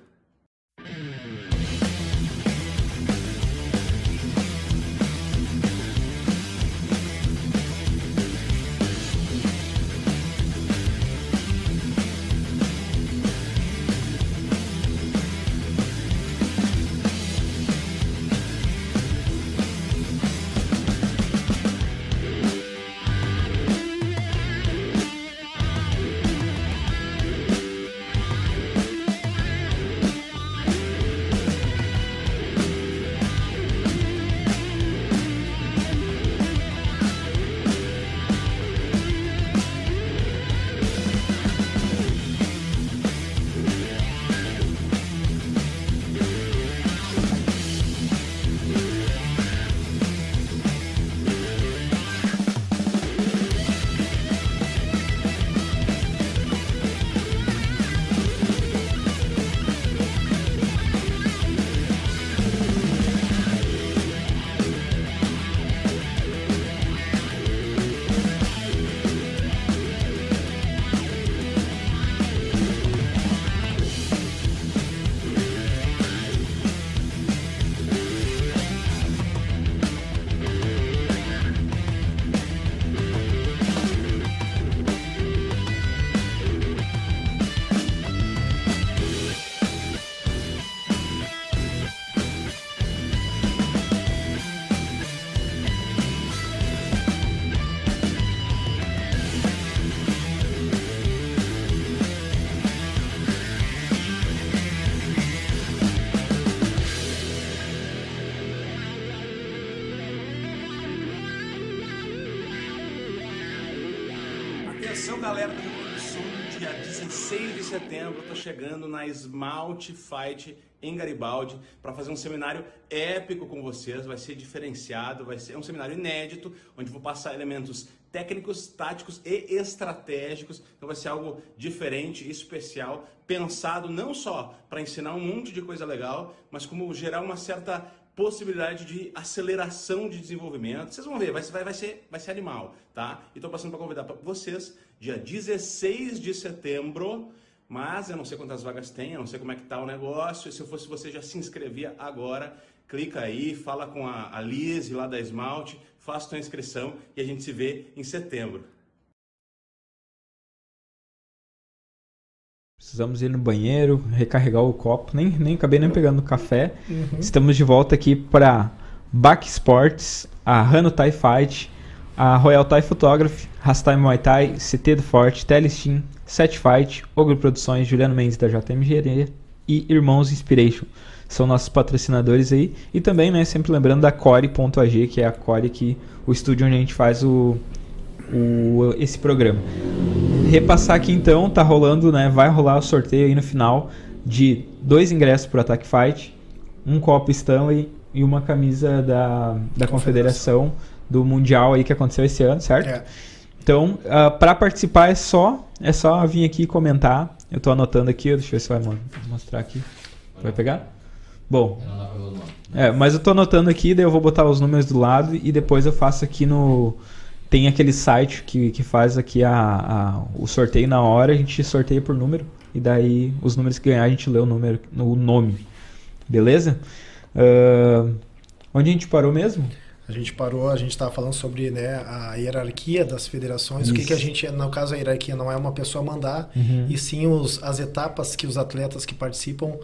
Chegando na Esmalte Fight em Garibaldi para fazer um seminário épico com vocês, vai ser diferenciado, vai ser um seminário inédito, onde vou passar elementos técnicos, táticos e estratégicos. Então vai ser algo diferente, especial, pensado não só para ensinar um monte de coisa legal, mas como gerar uma certa possibilidade de aceleração de desenvolvimento. Vocês vão ver, vai, vai, vai, ser, vai ser animal, tá? E estou passando para convidar pra vocês, dia 16 de setembro, mas eu não sei quantas vagas tem, eu não sei como é que tá o negócio. Se eu fosse você, já se inscrevia agora. Clica aí, fala com a, a Liz lá da Esmalte, faça sua inscrição e a gente se vê em setembro. Precisamos ir no banheiro, recarregar o copo. Nem, nem acabei nem pegando café. Uhum. Estamos de volta aqui para Back Sports, a Hano Thai Fight, a Royal Thai Photography, Rastai Muay Thai, CT do Forte, Telestim, Set Fight, Ogro Produções, Juliano Mendes da JM Engenharia e Irmãos Inspiration. São nossos patrocinadores aí. E também, né, sempre lembrando da Core.ag, que é a Core que o estúdio onde a gente faz o, o, esse programa. Repassar aqui então, tá rolando, né? Vai rolar o sorteio aí no final de dois ingressos para o Attack Fight, um copo Stanley e uma camisa da, da Confederação do Mundial aí que aconteceu esse ano, certo? É. Então, uh, ah, para participar é só é só vir aqui comentar. Eu estou anotando aqui, deixa eu ver se vai mostrar aqui. Vai pegar? Bom. É, mas eu estou anotando aqui, daí eu vou botar os números do lado e depois eu faço aqui no tem aquele site que, que faz aqui a, a, o sorteio na hora, a gente sorteia por número, e daí os números que ganhar a gente lê o número, o nome. Beleza? Uh, onde a gente parou mesmo? A gente parou, a gente estava falando sobre né, a hierarquia das federações, Isso. o que, que a gente, no caso a hierarquia não é uma pessoa mandar, uhum. e sim os, as etapas que os atletas que participam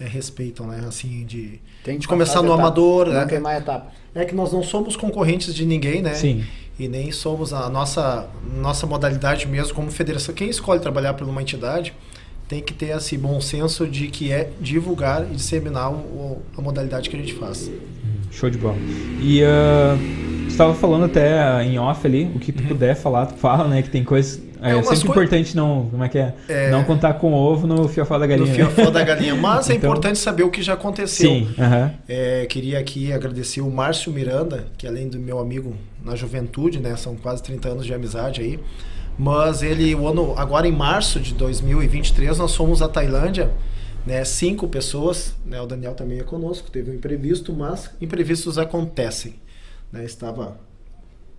é, respeitam, né? Assim, de, de começar no amador. Não é, mais etapa. É que nós não somos concorrentes de ninguém, né? Sim e nem somos a nossa nossa modalidade mesmo como federação. Quem escolhe trabalhar por uma entidade tem que ter esse bom senso de que é divulgar e disseminar o, a modalidade que a gente faz. Show de bola. E uh, você estava falando até em off ali, o que tu uhum. puder falar, tu fala, né? Que tem coisas é, é sempre importante não, como é que é? é? Não contar com ovo no fiofó da galinha. No fiofó da galinha. Mas é então... é importante saber o que já aconteceu. Sim. Uh -huh. é, queria aqui agradecer o Márcio Miranda, que além do meu amigo na juventude, né? São quase 30 anos de amizade aí. Mas ele, o ano, agora em março de 2023, nós fomos à Tailândia, né? Cinco pessoas, né? O Daniel também é conosco, teve um imprevisto, mas imprevistos acontecem. Né? Estava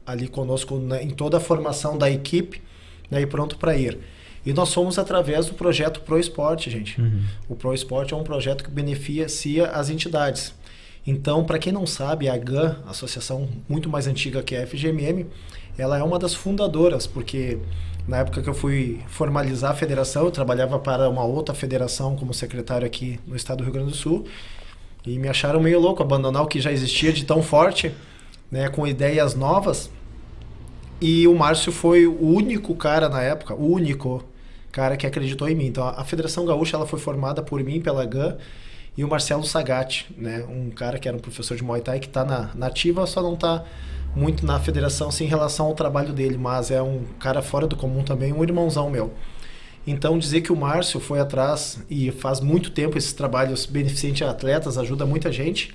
ali conosco né? em toda a formação da equipe né, e pronto para ir. E nós fomos através do projeto Pro Esporte, gente. Uhum. O Pro Esporte é um projeto que beneficia as entidades. Então, para quem não sabe, a GAN, associação muito mais antiga que a FGMM, ela é uma das fundadoras, porque na época que eu fui formalizar a federação, eu trabalhava para uma outra federação como secretário aqui no estado do Rio Grande do Sul, e me acharam meio louco abandonar o que já existia de tão forte, né, com ideias novas, e o Márcio foi o único cara na época, o único cara que acreditou em mim. Então a Federação Gaúcha ela foi formada por mim, pela GAN e o Marcelo Sagatti, né? Um cara que era um professor de Muay Thai que está na, na ativa, só não está muito na federação assim, em relação ao trabalho dele, mas é um cara fora do comum também, um irmãozão meu. Então dizer que o Márcio foi atrás e faz muito tempo esses trabalhos beneficentes a atletas ajuda muita gente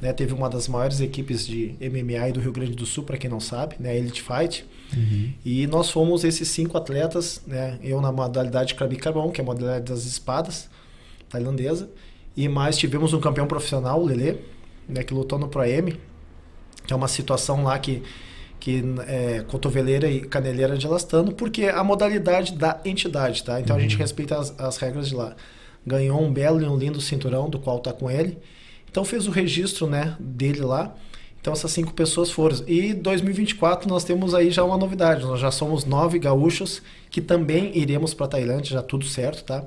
né? Teve uma das maiores equipes de MMA do Rio Grande do Sul, para quem não sabe, né? Elite Fight. Uhum. E nós fomos esses cinco atletas, né? Eu na modalidade Krabi Carbon, que é a modalidade das espadas tailandesa. E mais tivemos um campeão profissional, o Lele, né? que lutou no Pro M, que é uma situação lá que que é cotoveleira e caneleira de elastano, porque é a modalidade da entidade, tá? Então uhum. a gente uhum. respeita as, as, regras de lá. Ganhou um belo e um lindo cinturão, do qual tá com ele. Então fez o registro né, dele lá. Então essas cinco pessoas foram. E 2024 nós temos aí já uma novidade. Nós já somos nove gaúchos que também iremos para Tailândia, já tudo certo, tá?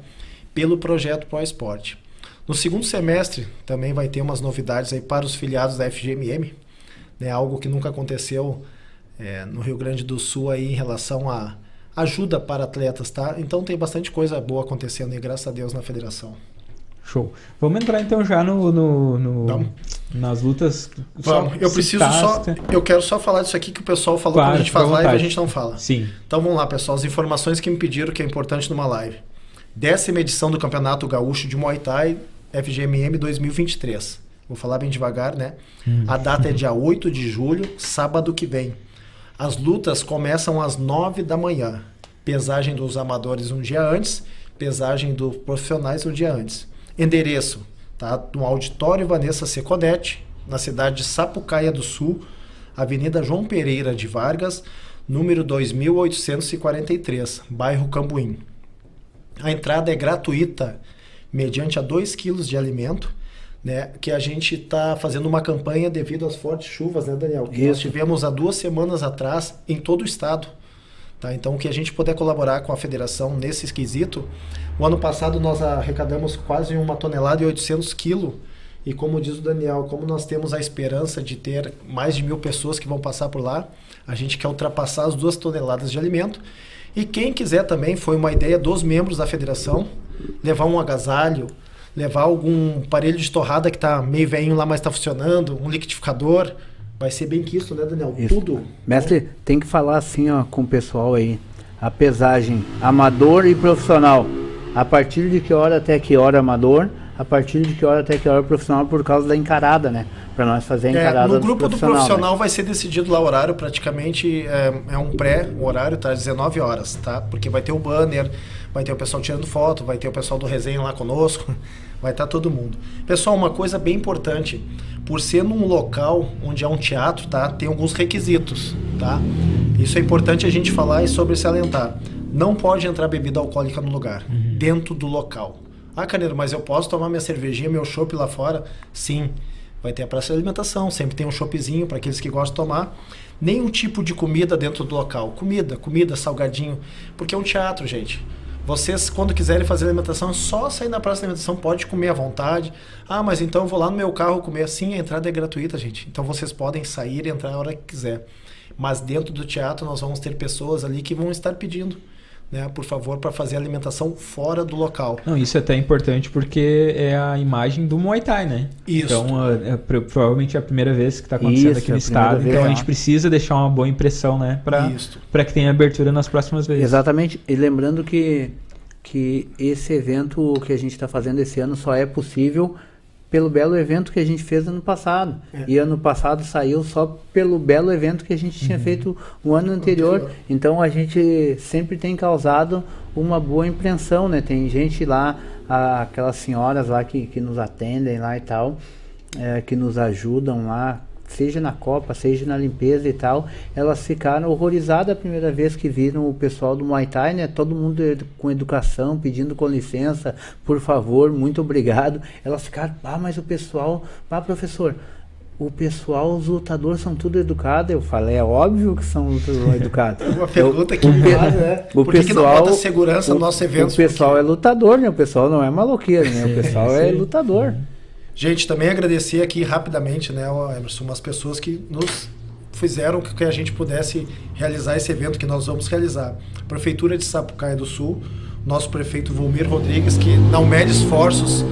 Pelo projeto Pro Esporte. No segundo semestre também vai ter umas novidades aí para os filiados da FGMM, né? Algo que nunca aconteceu é, no Rio Grande do Sul aí em relação a ajuda para atletas, tá? Então tem bastante coisa boa acontecendo e graças a Deus na federação. Show. Vamos entrar então já no, no, no nas lutas. Vamos. Eu preciso só. Eu quero só falar disso aqui que o pessoal falou claro, quando a gente faz live e a gente não fala. Sim. Então vamos lá, pessoal. As informações que me pediram que é importante numa live. Décima edição do Campeonato Gaúcho de Muay Thai FGMM 2023. Vou falar bem devagar, né? Hum. A data é dia 8 de julho, sábado que vem. As lutas começam às 9 da manhã. Pesagem dos amadores um dia antes, pesagem dos profissionais um dia antes. Endereço, tá? No auditório Vanessa Secodete, na cidade de Sapucaia do Sul, Avenida João Pereira de Vargas, número 2843, bairro Cambuim. A entrada é gratuita, mediante a 2 quilos de alimento, né, que a gente está fazendo uma campanha devido às fortes chuvas, né, Daniel? Que nós tivemos há duas semanas atrás em todo o estado. Tá? Então, que a gente puder colaborar com a federação nesse esquisito. O ano passado nós arrecadamos quase uma tonelada e 800 quilos. E como diz o Daniel, como nós temos a esperança de ter mais de mil pessoas que vão passar por lá, a gente quer ultrapassar as duas toneladas de alimento. E quem quiser também, foi uma ideia dos membros da federação, levar um agasalho, levar algum aparelho de torrada que está meio velho lá, mas está funcionando, um liquidificador. Vai ser bem quisto, né, Daniel? Isso. Tudo. Mestre, tem que falar assim ó, com o pessoal aí. A pesagem amador e profissional. A partir de que hora até que hora amador? A partir de que hora até que hora profissional por causa da encarada, né? Para nós fazer a encarada é, No grupo do profissional, profissional né? vai ser decidido lá o horário, praticamente é, é um pré, o horário tá às 19 horas, tá? Porque vai ter o banner, vai ter o pessoal tirando foto, vai ter o pessoal do resenha lá conosco, vai estar todo mundo. Pessoal, uma coisa bem importante, por ser num local onde há um teatro, tá? Tem alguns requisitos, tá? Isso é importante a gente falar e sobre salientar. Não pode entrar bebida alcoólica no lugar, dentro do local. Ah, Caneiro, mas eu posso tomar minha cervejinha, meu chopp lá fora? Sim. Vai ter a praça de alimentação, sempre tem um choppzinho para aqueles que gostam de tomar. Nenhum tipo de comida dentro do local. Comida, comida, salgadinho. Porque é um teatro, gente. Vocês, quando quiserem fazer alimentação, é só sair na praça de alimentação, pode comer à vontade. Ah, mas então eu vou lá no meu carro comer. Sim, a entrada é gratuita, gente. Então vocês podem sair e entrar a hora que quiser. Mas dentro do teatro nós vamos ter pessoas ali que vão estar pedindo né, por favor, para fazer alimentação fora do local. Não, isso é até importante porque é a imagem do Muay Thai, né? Isso. Então, é, é, provavelmente é a primeira vez que está acontecendo Isso, aqui é no primeira estado. vez, Então, a é. gente precisa deixar uma boa impressão, né? Para que tenha abertura nas próximas vezes. Exatamente. E lembrando que, que esse evento que a gente está fazendo esse ano só é possível pelo belo evento que a gente fez ano passado. É. E ano passado saiu só pelo belo evento que a gente tinha feito o ano anterior. Anterior. Então a gente sempre tem causado uma boa impressão, né? Tem gente lá, a- aquelas senhoras lá que, que nos atendem lá e tal, é, que nos ajudam lá, seja na Copa, seja na limpeza e tal, elas ficaram horrorizadas a primeira vez que viram o pessoal do Muay Thai, né? Todo mundo edu- com educação, pedindo com licença, por favor, muito obrigado. Elas ficaram, ah, mas o pessoal, ah, professor, o pessoal, os lutadores são tudo educados. Eu falei, é óbvio que são tudo educados. Uma pergunta Eu- que o me faz, né? O Por que que não pessoal, bota segurança no nosso evento? O pessoal é lutador, né? O pessoal não é maloqueiro, né? O pessoal é lutador. Gente, também agradecer aqui rapidamente, né, Emerson, umas pessoas que nos fizeram que a gente pudesse realizar esse evento que nós vamos realizar. Prefeitura de Sapucaia do Sul, nosso prefeito Volmir Rodrigues, que não mede esforços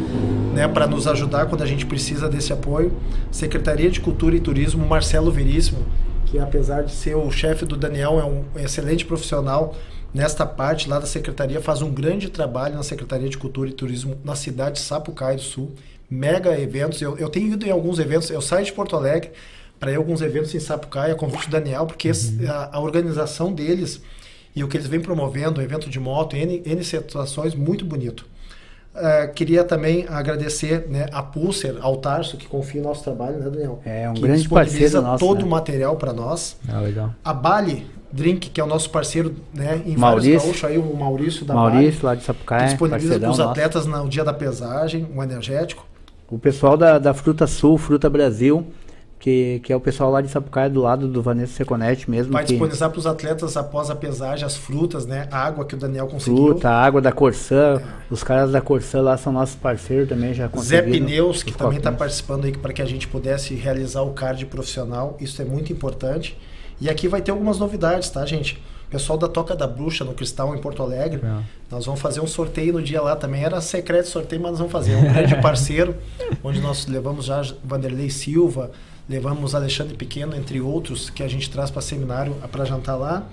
né, para nos ajudar quando a gente precisa desse apoio. Secretaria de Cultura e Turismo, Marcelo Veríssimo, que apesar de ser o chefe do Daniel, é um excelente profissional nesta parte lá da secretaria, faz um grande trabalho na Secretaria de Cultura e Turismo na cidade de Sapucaia do Sul. Mega eventos. Eu, eu tenho ido em alguns eventos, eu saio de Porto Alegre para ir a alguns eventos em Sapucaia, convite do Daniel, porque esse- a, a organização deles e o que eles vêm promovendo, evento de moto, N, N situações, muito bonito. Eh, queria também agradecer né, a Pulser, ao Tarso, que confia no nosso trabalho, né, Daniel? É um que grande parceiro nosso, todo né? o material para nós. Ah, legal. A Bali Drink, que é o nosso parceiro né, em Maurício. vários gaúchos, aí o Maurício da Bali, Maurício, lá de que Sapucaia, disponibiliza para os nosso. atletas no dia da pesagem, um energético. O pessoal da, da Fruta Sul, Fruta Brasil, que, que é o pessoal lá de Sapucaia, do lado do Vanessa Seconete mesmo. Vai que disponibilizar para os atletas após a pesagem as frutas, né? A água que o Daniel conseguiu. Fruta, água da Corsã. Os caras da Corsã lá são nossos parceiros também, já Zé conseguiram. Pneus, que também está participando aí para que a gente pudesse realizar o card profissional. Isso é muito importante. E aqui vai ter algumas novidades, tá, gente? Pessoal da Toca da Bruxa no Cristal em Porto Alegre. Legal. Nós vamos fazer um sorteio no dia lá também. Era secreto sorteio, mas nós vamos fazer. É um grande parceiro, onde nós levamos já Vanderlei Silva, levamos Alexandre Pequeno, entre outros, que a gente traz para seminário para jantar lá.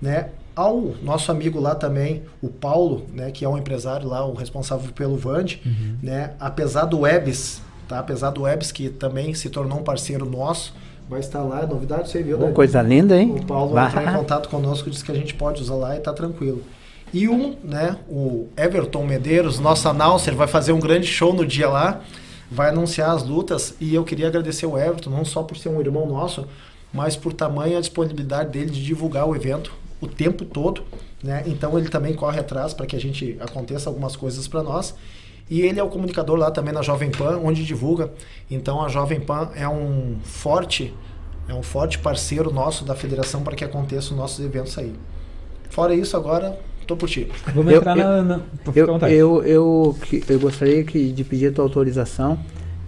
Né? Ao nosso amigo lá também, o Paulo, né, que é um empresário lá, o responsável pelo Vand, né? apesar do Webs, tá? apesar do Webs, que também se tornou um parceiro nosso, vai estar lá, é novidade, você viu, oh, Coisa linda, hein? O Paulo vai entrar em contato conosco, disse que a gente pode usar lá e tá tranquilo. E um, né, o Everton Medeiros, nosso announcer, vai fazer um grande show no dia lá, vai anunciar as lutas e eu queria agradecer o Everton, não só por ser um irmão nosso, mas por tamanha disponibilidade dele de divulgar o evento o tempo todo, né? Então ele também corre atrás para que a gente aconteça algumas coisas para nós. E ele é o comunicador lá também na Jovem Pan, onde divulga. Então a Jovem Pan é um forte, é um forte parceiro nosso da federação para que aconteçam nossos eventos aí. Fora isso, agora tô por ti. Vamos eu, entrar eu, na, na eu, eu, eu, eu, gostaria que, de pedir a tua autorização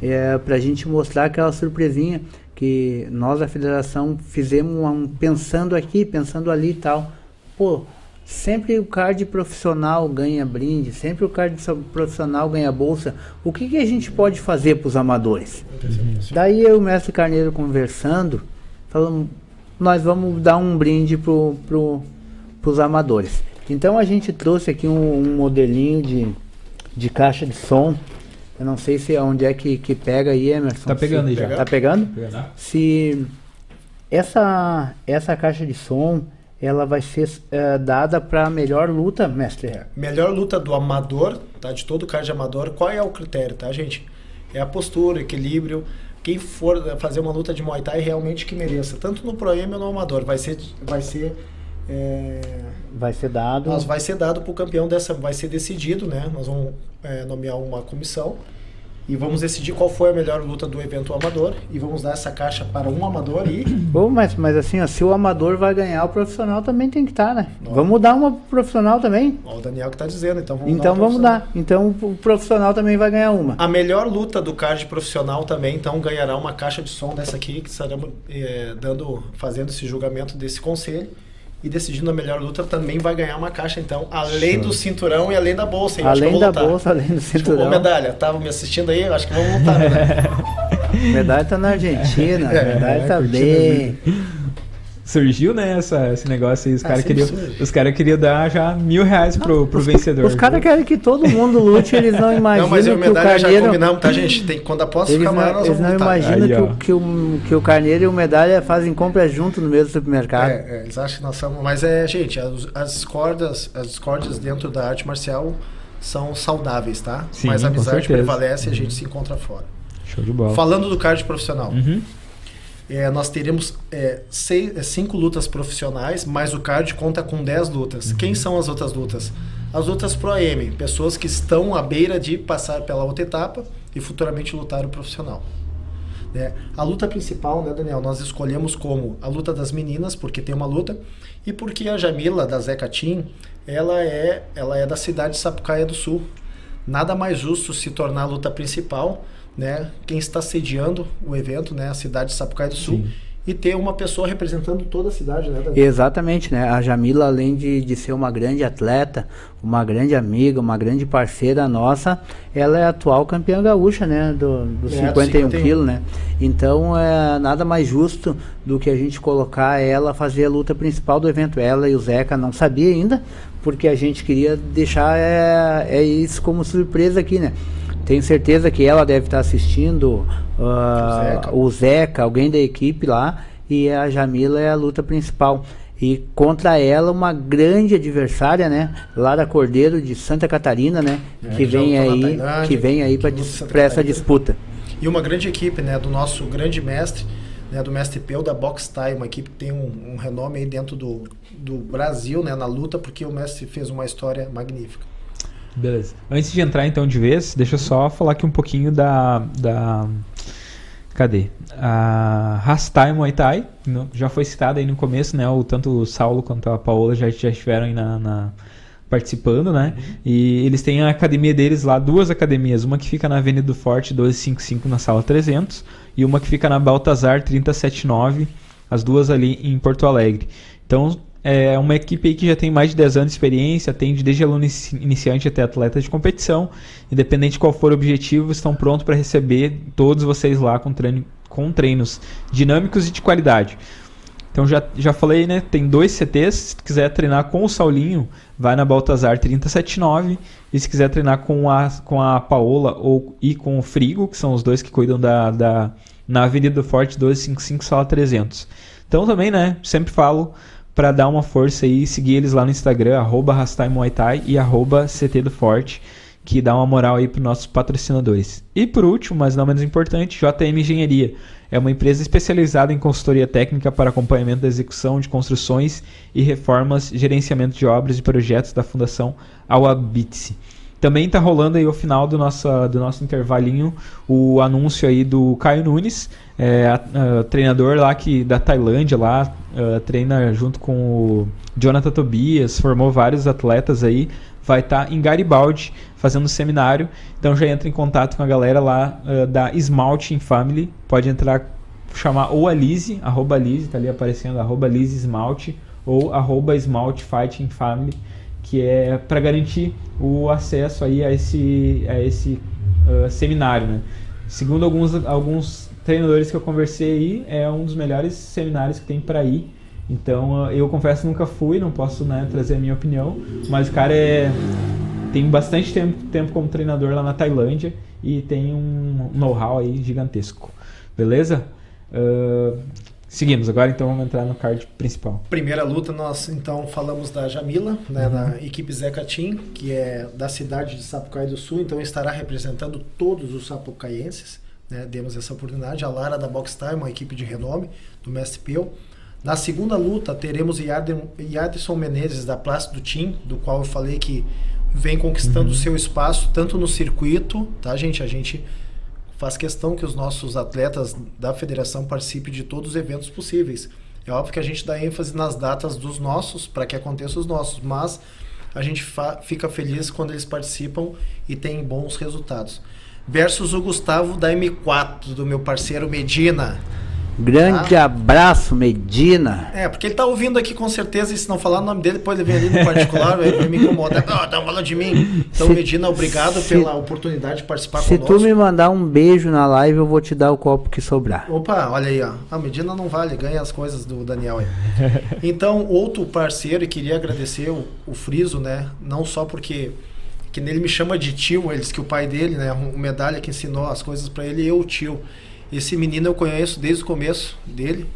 é, para a gente mostrar aquela surpresinha que nós da federação fizemos um, pensando aqui, pensando ali e tal. Pô, sempre o card profissional ganha brinde, sempre o card profissional ganha bolsa. O que, que a gente pode fazer para os amadores? Daí eu e o mestre Carneiro conversando, falamos, nós vamos dar um brinde para pro, os amadores. Então a gente trouxe aqui um, um, modelinho de, de caixa de som. Eu não sei se é onde é que, que pega aí, Emerson. Tá pegando se, aí já. Tá pegando? Tá. Se essa, essa caixa de som ela vai ser é, dada para a melhor luta, mestre. Melhor luta do amador, tá? De todo card amador. Qual é o critério, tá, gente? É a postura, equilíbrio. Quem for fazer uma luta de Muay Thai realmente que mereça, tanto no Pro M ou no amador, vai ser vai ser é, vai ser dado. Nós vai ser dado para o campeão dessa, vai ser decidido, né? Nós vamos é, nomear uma comissão e vamos decidir qual foi a melhor luta do evento amador e vamos dar essa caixa para um amador e. Bom, mas, mas assim, ó, se o amador vai ganhar, o profissional também tem que estar, tá, né? Vamos dar uma profissional também. Ó, o Daniel que está dizendo, então vamos então dar. vamos dar. Então o profissional também vai ganhar uma. A melhor luta do card profissional também, então ganhará uma caixa de som dessa aqui que estaremos é, dando, fazendo esse julgamento desse conselho e decidindo a melhor luta também vai ganhar uma caixa, então, além Show. do cinturão e além da bolsa. Hein? Além da lutar. bolsa, além do cinturão. Tipo, medalha, tava me assistindo aí, acho que vamos lutar, né? medalha tá na Argentina, é, medalha tá bem surgiu, né, essa, esse negócio aí. Os ah, caras queriam, os cara queriam dar já mil reais pro, pro os, vencedor. Os caras querem que todo mundo lute, eles não imaginam. Não, mas eu que o Carneiro... já combinamos, tá, gente? Tem, quando aposto ficar maior, nós Eles não imaginam que, o, que, o, que o Carneiro e o Medalha fazem compras junto no mesmo supermercado. É, é, eles acham que nós somos. Mas é, gente, as, as cordas, as cordas dentro da arte marcial são saudáveis, tá? Sim, mas a amizade prevalece e a gente se encontra fora. Show de bola. Falando do card profissional. Uhum é, nós teremos é, seis, é, cinco lutas profissionais, mas o card conta com dez lutas. Uhum. Quem são as outras lutas? As lutas Pro AM, pessoas que estão à beira de passar pela outra etapa e futuramente lutar o profissional. Né? A luta principal, né, Daniel, nós escolhemos como a luta das meninas, porque tem uma luta, e porque a Jamila, da Zeca Team, ela é, ela é da cidade de Sapucaia do Sul. Nada mais justo se tornar a luta principal né, quem está sediando o evento, né, a cidade de Sapucaí do Sul. Sim. E ter uma pessoa representando toda a cidade, né? David? Exatamente, né? A Jamila, além de, de ser uma grande atleta, uma grande amiga, uma grande parceira nossa, ela é atual campeã gaúcha, né? Do, do é, 51 quilos, né? Então, é nada mais justo do que a gente colocar ela fazer a luta principal do evento. Ela e o Zeca não sabia ainda, porque a gente queria deixar é, é isso como surpresa aqui, né? Tenho certeza que ela deve estar assistindo, uh, o, Zeca. o, Zeca. alguém da equipe lá, e a Jamila é a luta principal. E contra ela, uma grande adversária, né? Lara Cordeiro de Santa Catarina, né? É, que, vem aí, que vem aí para essa disputa. E uma grande equipe, né? Do nosso grande mestre, né? Do mestre Peu da Box Time, uma equipe que tem um, um renome aí dentro do, do Brasil, né? Na luta, porque o mestre fez uma história magnífica. Beleza. Antes de entrar então de vez, deixa eu só falar aqui um pouquinho da. da cadê? A Rastai Muay Thai, já foi citada aí no começo, né? O, tanto o Saulo quanto a Paola já, já estiveram aí na, na participando, né? Uhum. E eles têm a academia deles lá, duas academias, uma que fica na Avenida do Forte 1255 na sala 300 e uma que fica na Baltazar 379, as duas ali em Porto Alegre. Então, é uma equipe que já tem mais de 10 anos de experiência, atende desde aluno iniciante até atleta de competição. Independente de qual for o objetivo, estão prontos para receber todos vocês lá com, treino, com treinos dinâmicos e de qualidade. Então já, já falei, né? Tem dois CTs. Se quiser treinar com o Saulinho, vai na Baltazar 379. E se quiser treinar com a, com a Paola ou, e com o Frigo, que são os dois que cuidam da, da na Avenida do Forte 1255, sala 300. Então também, né, sempre falo para dar uma força aí, seguir eles lá no Instagram, arroba e arroba CT do Forte, que dá uma moral aí para nossos patrocinadores. E por último, mas não menos importante, JM Engenharia. É uma empresa especializada em consultoria técnica para acompanhamento da execução de construções e reformas, gerenciamento de obras e projetos da Fundação Awabitse. Também está rolando aí ao final do nosso, do nosso intervalinho o anúncio aí do Caio Nunes, é, a, a, treinador lá que, da Tailândia, lá, a, treina junto com o Jonathan Tobias, formou vários atletas aí, vai estar tá em Garibaldi fazendo seminário, então já entra em contato com a galera lá da Smalt Family, pode entrar, chamar ou a Lise, arroba Lise, tá ali aparecendo, arroba Lise Smalt, ou arroba Smalt Fighting Family, que é para garantir o acesso aí a esse, a esse uh, seminário, né? Segundo alguns, alguns treinadores que eu conversei aí, é um dos melhores seminários que tem para ir. Então, eu confesso nunca fui, não posso né, trazer a minha opinião, mas o cara é tem bastante tempo, tempo como treinador lá na Tailândia e tem um know-how aí gigantesco. Beleza? Uh, seguimos, agora então vamos entrar no card principal. Primeira luta, nós então falamos da Jamila, né, uhum. da equipe Zeca Team, que é da cidade de Sapucaí do Sul, então estará representando todos os sapucaienses né, demos essa oportunidade. A Lara da Box Time, uma equipe de renome do Mestre Peu. Na segunda luta, teremos Yadson Menezes da Plástico Team, do qual eu falei que vem conquistando o uhum. seu espaço tanto no circuito, tá, gente? A gente faz questão que os nossos atletas da federação participem de todos os eventos possíveis. É óbvio que a gente dá ênfase nas datas dos nossos para que aconteça os nossos, mas a gente fica feliz quando eles participam e têm bons resultados versus o Gustavo da M4, do meu parceiro Medina. Grande ah. abraço, Medina. É, porque ele tá ouvindo aqui com certeza, e se não falar o nome dele, depois ele vem ali no particular, vai me incomodar. Ah, tá falando de mim. Então, se, Medina, obrigado se, pela oportunidade de participar se conosco. Se tu me mandar um beijo na live, eu vou te dar o copo que sobrar. Opa, olha aí, ó. A Medina não vale, ganha as coisas do Daniel aí. Então, outro parceiro, e queria agradecer o, o Friso, né? Não só porque que nele me chama de tio, eles que o pai dele, né, o medalha que ensinou as coisas para ele, eu o tio. Esse menino eu conheço desde o começo dele,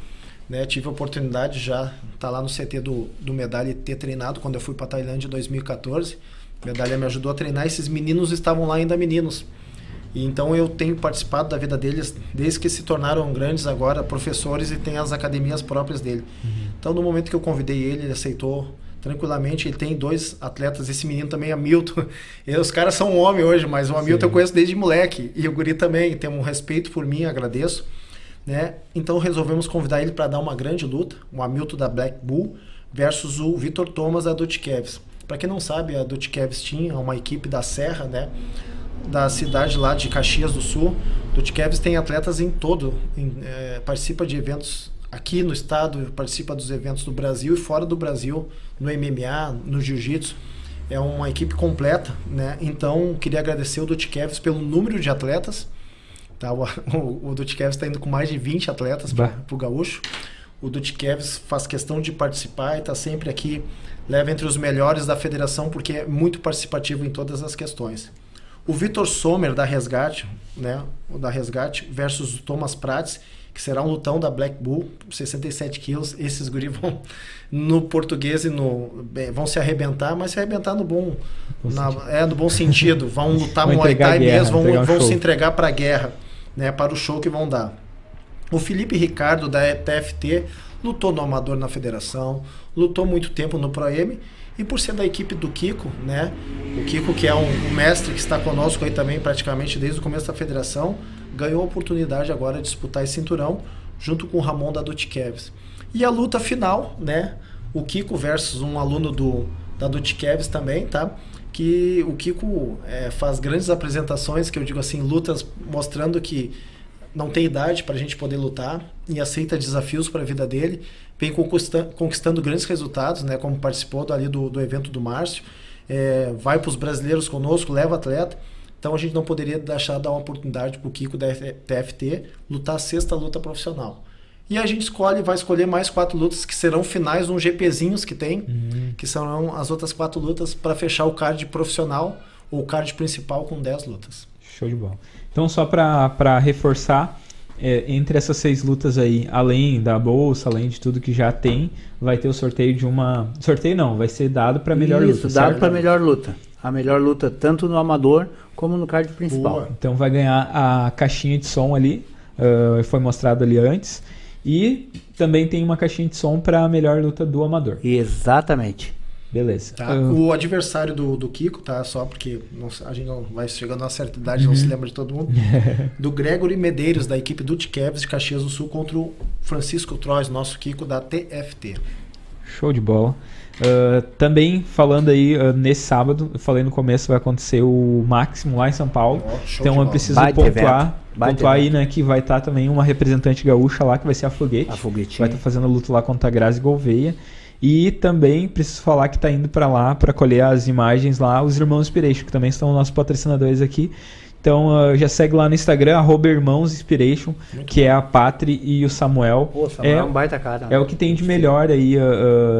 né, tive a oportunidade já tá lá no CT do, do medalha e ter treinado quando eu fui para Tailândia em 2014. Medalha me ajudou a treinar, esses meninos estavam lá ainda meninos. E então eu tenho participado da vida deles desde que se tornaram grandes agora, professores e têm as academias próprias dele. Uhum. Então no momento que eu convidei ele, ele aceitou tranquilamente. Ele tem dois atletas, esse menino também, Hamilton. E os caras são um homem hoje, mas o Hamilton Sim. eu conheço desde moleque. E o Guri também tem um respeito por mim, agradeço. Né? Então resolvemos convidar ele para dar uma grande luta, o Hamilton da Black Bull versus o Vitor Thomas da Dutkevs. Para quem não sabe, a Dutkevs tinha uma equipe da Serra, né? da cidade lá de Caxias do Sul. Dutkevs tem atletas em todo, em, é, participa de eventos aqui no estado, participa dos eventos do Brasil e fora do Brasil, no MMA, no Jiu-Jitsu. É uma equipe completa, né? Então, queria agradecer o Dutkevs pelo número de atletas. Tá? O, o, o Dutkevs está indo com mais de 20 atletas para o Gaúcho. O Dutkevs faz questão de participar e está sempre aqui, leva entre os melhores da federação, porque é muito participativo em todas as questões. O Vitor Sommer, da Resgate, né? O da Resgate, versus o Thomas Prates, que será um lutão da Black Bull, 67 quilos. Esses guri vão no português e no vão se arrebentar, mas se arrebentar no bom, na, é no bom sentido. Vão lutar Muay Thai mesmo, vão, um vão se entregar para a guerra, né, para o show que vão dar. O Felipe Ricardo da TFT lutou no amador na federação, lutou muito tempo no Pro M e por ser da equipe do Kiko, né? O Kiko que é um, um mestre que está conosco aí também praticamente desde o começo da federação, ganhou a oportunidade agora de disputar esse cinturão junto com o Ramon da Dutkevs. E a luta final, né? O Kiko versus um aluno do, da Dutkevs também, tá? Que o Kiko é, faz grandes apresentações, que eu digo assim, lutas mostrando que não tem idade para a gente poder lutar e aceita desafios para a vida dele. Vem conquistando, grandes resultados, né? Como participou ali do, do evento do Márcio. É, vai para os brasileiros conosco, leva atleta. Então a gente não poderia deixar de dar uma oportunidade para o Kiko da TFT lutar a sexta luta profissional. E a gente escolhe, vai escolher mais quatro lutas que serão finais uns GPzinhos que tem, uhum. que serão as outras quatro lutas para fechar o card profissional ou o card principal com 10 lutas. Show de bola. Então, só para reforçar, é, entre essas seis lutas aí, além da bolsa, além de tudo que já tem, vai ter o sorteio de uma. Sorteio não, vai ser dado para melhor Isso, luta. dado para melhor luta. A melhor luta tanto no amador como no card principal. Boa. Então vai ganhar a caixinha de som ali, uh, foi mostrado ali antes. E também tem uma caixinha de som para a melhor luta do amador. Exatamente. Beleza. Tá? Uh, O adversário do, do Kiko, tá? Só porque não- a gente não vai chegando a uma certa idade, não se lembra de todo mundo. do Gregory Medeiros, da equipe do Cavs de Caxias do Sul, contra o Francisco Trois, nosso Kiko da TFT. Show de bola. Uh, também falando aí, uh, nesse sábado, eu falei no começo, vai acontecer o Máximo lá em São Paulo. Show então eu preciso Baita pontuar, evento. Baita pontuar aí, né, que vai estar também uma representante gaúcha lá, que vai ser a Foguete. A foguetinha. vai estar fazendo a luta lá contra a Grazi Gouveia. E também preciso falar que está indo para lá para colher as imagens lá, os Irmãos Inspiration, que também são nossos patrocinadores aqui. Então uh, já segue lá no Instagram, arroba que é a Patri e o Samuel. Pô, Samuel É- é um baita cara. É o que tem de melhor aí uh,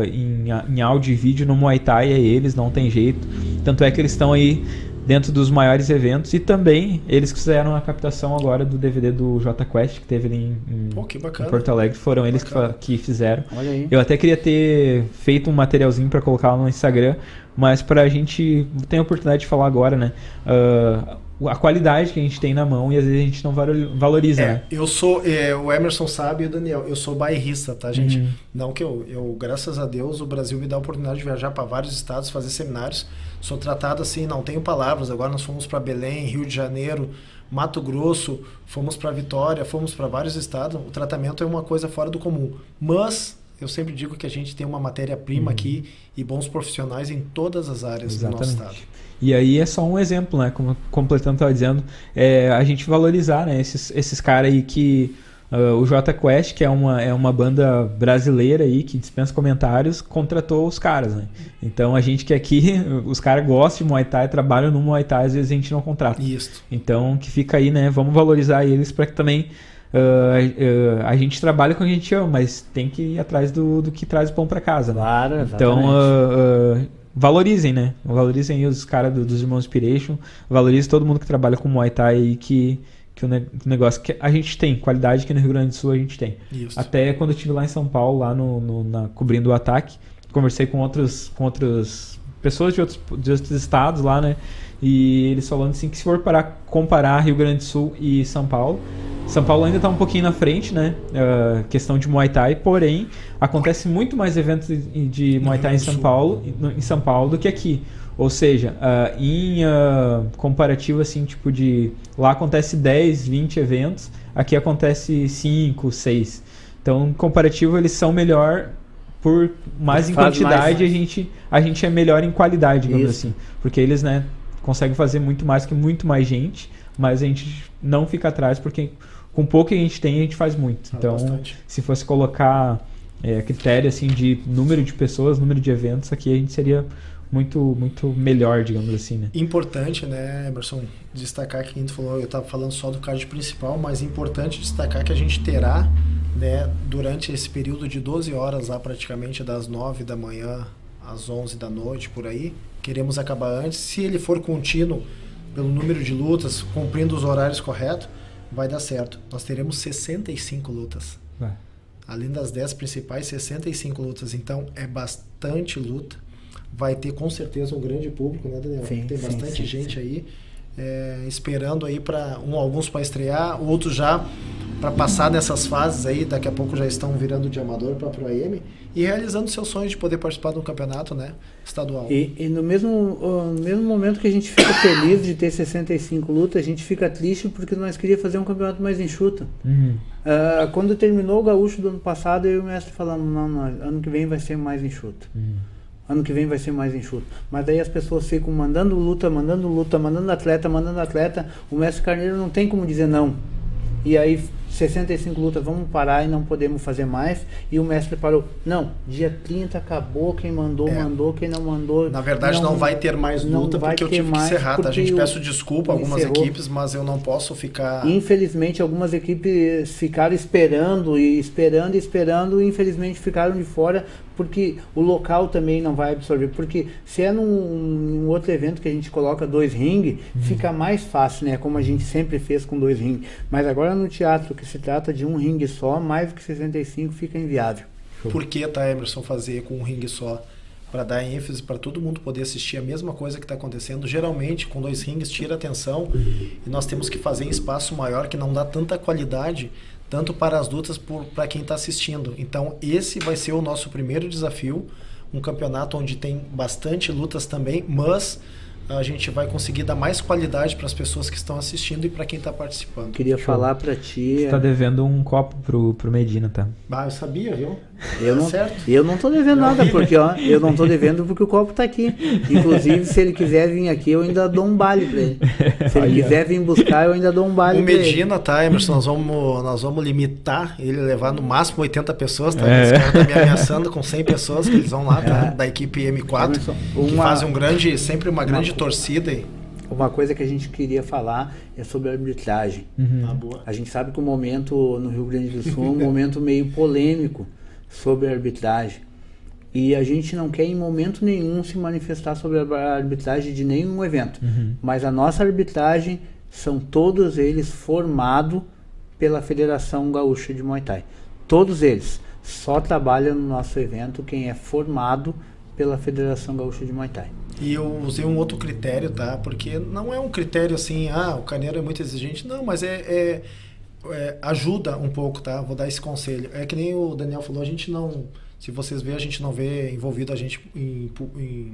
uh, em, em áudio e vídeo no Muay Thai, é eles, não tem jeito. Tanto é que eles estão aí dentro dos maiores eventos e também eles fizeram a captação agora do DVD do J Quest, que teve ali em, Pô, que em. Porto Alegre, foram eles que, Bacana. fa- que fizeram. Olha aí. Eu até queria ter feito um materialzinho para colocar lá no Instagram, mas pra gente tem a oportunidade de falar agora, né? Ah, a qualidade que a gente tem na mão e às vezes a gente não valo- valoriza, É, né? eu sou, é, o Emerson sabe e o Daniel, eu sou bairrista, tá, gente? Uhum. Não que eu, eu, graças a Deus, o Brasil me dá a oportunidade de viajar para vários estados, fazer seminários. Sou tratado assim, não tenho palavras. Agora nós fomos para Belém, Rio de Janeiro, Mato Grosso, fomos para Vitória, fomos para vários estados. O tratamento é uma coisa fora do comum. Mas eu sempre digo que a gente tem uma matéria-prima aqui e bons profissionais em todas as áreas do nosso estado. E aí é só um exemplo, né? Como completando estava dizendo, é a gente valorizar, né? Esses, esses caras aí que ah, o J Quest, que é uma, é uma banda brasileira aí que dispensa comentários, contratou os caras, né? Então a gente que aqui, os caras gostam de Muay Thai, trabalham no Muay Thai, às vezes a gente não contrata. Isso. Então que fica aí, né? Vamos valorizar eles para que também ah, ah, a gente trabalhe com o que a gente ama, mas tem que ir atrás do, do que traz o pão para casa, né? Claro, Então, exatamente. ah, ah, valorizem, né? Valorizem aí os caras do- dos Irmãos Inspiration. Valorizem todo mundo que trabalha com Muay Thai e que, que o ne- negócio que a gente tem, qualidade aqui no Rio Grande do Sul a gente tem. Isso. Até quando eu estive lá em São Paulo, lá no, no- na, cobrindo o ataque, conversei com outros, com outras pessoas de outros, de outros estados lá, né? E eles falando assim que se for para comparar Rio Grande do Sul e São Paulo, São Paulo ainda está um pouquinho na frente, né? Ah, questão de Muay Thai, porém acontece muito mais eventos de, de Muay Thai em São. Paulo, em São Paulo do que aqui. Ou seja, ah, em ah, comparativo assim, tipo de lá acontece 10, 20 eventos, aqui acontece 5, 6. Então, em comparativo eles são melhor por mais em Faz quantidade, mais. a gente a gente é melhor em qualidade, digamos Isso. assim, porque eles, né, conseguem fazer muito mais que muito mais gente, mas a gente não fica atrás porque com pouco que a gente tem, a gente faz muito. Então, bastante. se fosse colocar é, critério assim de número de pessoas, número de eventos, aqui a gente seria muito muito melhor, digamos assim, né? Importante, né, Emerson, destacar que a gente falou, eu estava falando só do card principal, mas importante destacar que a gente terá, né, durante esse período de 12 horas lá praticamente das 9 da manhã às 11 da noite por aí, queremos acabar antes. Se ele for contínuo pelo número de lutas, cumprindo os horários corretos, vai dar certo. Nós teremos 65 lutas. Vai. Além das 10 principais, 65 lutas. Então é bastante luta. Vai ter com certeza um grande público, né, Daniel? Sim, Tem sim, bastante sim, gente sim. aí é, esperando aí para um, alguns para estrear, outros já para passar nessas fases aí. Daqui a pouco já estão virando de amador para pro AM e realizando seu sonho de poder participar de um campeonato, né, estadual. E, e no, mesmo, no mesmo momento que a gente fica feliz de ter 65 lutas, a gente fica triste porque nós queríamos fazer um campeonato mais enxuto. Uhum. Ah, quando terminou o gaúcho do ano passado, eu e o mestre falamos, não, não, ano que vem vai ser mais enxuto. Uhum. Ano que vem vai ser mais enxuto. Mas daí as pessoas ficam mandando luta, mandando luta, mandando atleta, mandando atleta. O mestre Carneiro não tem como dizer não. E aí, 65 lutas, vamos parar e não podemos fazer mais. E o mestre parou. Não, dia 30 acabou. Quem mandou, É. mandou. Quem não mandou. Na verdade, não, vai ter mais não luta porque eu tive que encerrar, tá? A gente peço desculpa a algumas encerrou. equipes, mas eu não posso ficar. Infelizmente, algumas equipes ficaram esperando e esperando e esperando, e infelizmente ficaram de fora porque o local também não vai absorver. Porque se é num, num outro evento que a gente coloca dois ringue, uhum. fica mais fácil, né? Como a gente sempre fez com dois ringues. Mas agora no teatro, que se trata de um ringue só, mais do que 65 fica inviável. Por que, tá, Emerson, fazer com um ringue só? para dar ênfase para todo mundo poder assistir a mesma coisa que está acontecendo. Geralmente, com dois rings, tira atenção e nós temos que fazer em espaço maior que não dá tanta qualidade tanto para as lutas para quem está assistindo. Então, esse vai ser o nosso primeiro desafio, um campeonato onde tem bastante lutas também, mas a gente vai conseguir dar mais qualidade para as pessoas que estão assistindo e para quem está participando. Queria Show. falar para ti. Você está devendo um copo pro, pro Medina, tá? Ah, eu sabia, viu? Eu não, certo. eu não tô devendo nada, porque ó, eu não tô devendo porque o copo tá aqui. Inclusive, se ele quiser vir aqui, eu ainda dou um baile para ele. Se ele quiser vir buscar, eu ainda dou um baile. O Medina, tá, Emerson, nós vamos, nós vamos limitar ele levar no máximo 80 pessoas, tá? É. Esse cara tá me ameaçando com 100 pessoas que eles vão lá, tá? É. Da equipe M4, Emerson, uma, que fazem um grande, sempre uma grande uma, torcida aí. Uma coisa que a gente queria falar é sobre a arbitragem. Uhum. Ah, a gente sabe que o momento no Rio Grande do Sul é um momento meio polêmico sobre a arbitragem. E a gente não quer em momento nenhum se manifestar sobre a arbitragem de nenhum evento. Uhum. Mas a nossa arbitragem são todos eles formados pela Federação Gaúcha de Muay Thai. Todos eles. Só trabalha no nosso evento quem é formado pela Federação Gaúcha de Muay Thai. E eu usei um outro critério, tá? Porque não é um critério assim, ah, o Carneiro é muito exigente. Não, mas é, é, é, ajuda um pouco, tá? Vou dar esse conselho. É que nem o Daniel falou, a gente não. Se vocês verem, a gente não vê envolvido a gente em, em,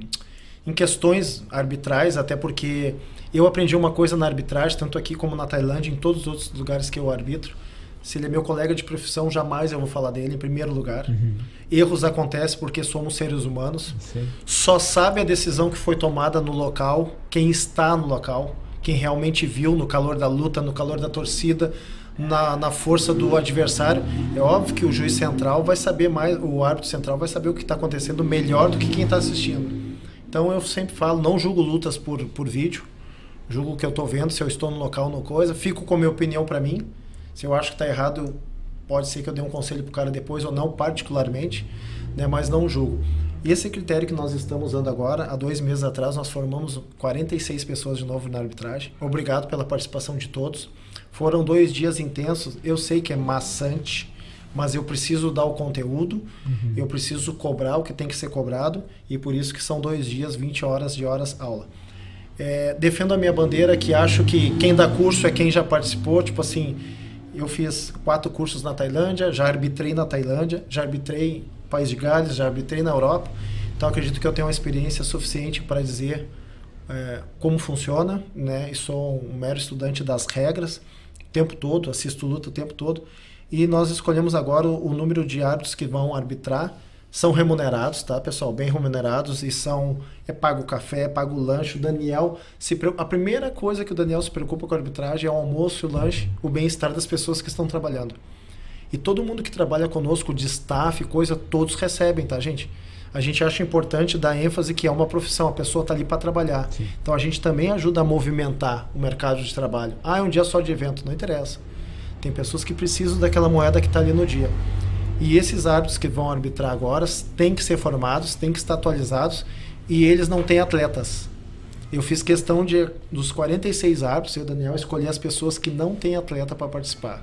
em questões arbitrais, até porque eu aprendi uma coisa na arbitragem, tanto aqui como na Tailândia, em todos os outros lugares que eu arbitro se ele é meu colega de profissão, jamais eu vou falar dele em primeiro lugar. Uhum. Erros acontecem porque somos seres humanos. Sim. Só sabe a decisão que foi tomada no local quem está no local, quem realmente viu no calor da luta, no calor da torcida, na, na força do adversário. É óbvio que o juiz central vai saber mais, o árbitro central vai saber o que está acontecendo melhor do que quem está assistindo. Então eu sempre falo, não julgo lutas por, por vídeo, julgo o que eu estou vendo, se eu estou no local ou no coisa, fico com a minha opinião para mim se eu acho que está errado, pode ser que eu dê um conselho para o cara depois ou não, particularmente, né, mas não julgo. Esse critério que nós estamos usando agora, há dois meses atrás, nós formamos 46 pessoas de novo na arbitragem. Obrigado pela participação de todos. Foram dois dias intensos. Eu sei que é maçante, mas eu preciso dar o conteúdo, uhum. eu preciso cobrar o que tem que ser cobrado, e por isso que são dois dias, 20 horas de horas aula. É, defendo a minha bandeira que acho que quem dá curso é quem já participou, tipo assim, eu fiz quatro cursos na Tailândia, já arbitrei na Tailândia, já arbitrei País de Gales, já arbitrei na Europa. Então acredito que eu tenho uma experiência suficiente para dizer é, como funciona, né? E sou um mero estudante das regras tempo todo, assisto luta o tempo todo. E nós escolhemos agora o, o número de árbitros que vão arbitrar são remunerados, tá, pessoal? Bem remunerados e são. É pago o café, é pago o lanche. O Daniel. Se, a primeira coisa que o Daniel se preocupa com a arbitragem é o almoço, o lanche, o bem-estar das pessoas que estão trabalhando. E todo mundo que trabalha conosco, de staff, coisa, todos recebem, tá, gente? A gente acha importante dar ênfase que é uma profissão, a pessoa está ali para trabalhar. Sim. Então a gente também ajuda a movimentar o mercado de trabalho. Ah, é um dia só de evento, não interessa. Tem pessoas que precisam daquela moeda que está ali no dia. E esses árbitros que vão arbitrar agora têm que ser formados, têm que estar atualizados e eles não têm atletas. Eu fiz questão de, dos 46 árbitros, eu, Daniel, escolher as pessoas que não têm atleta para participar.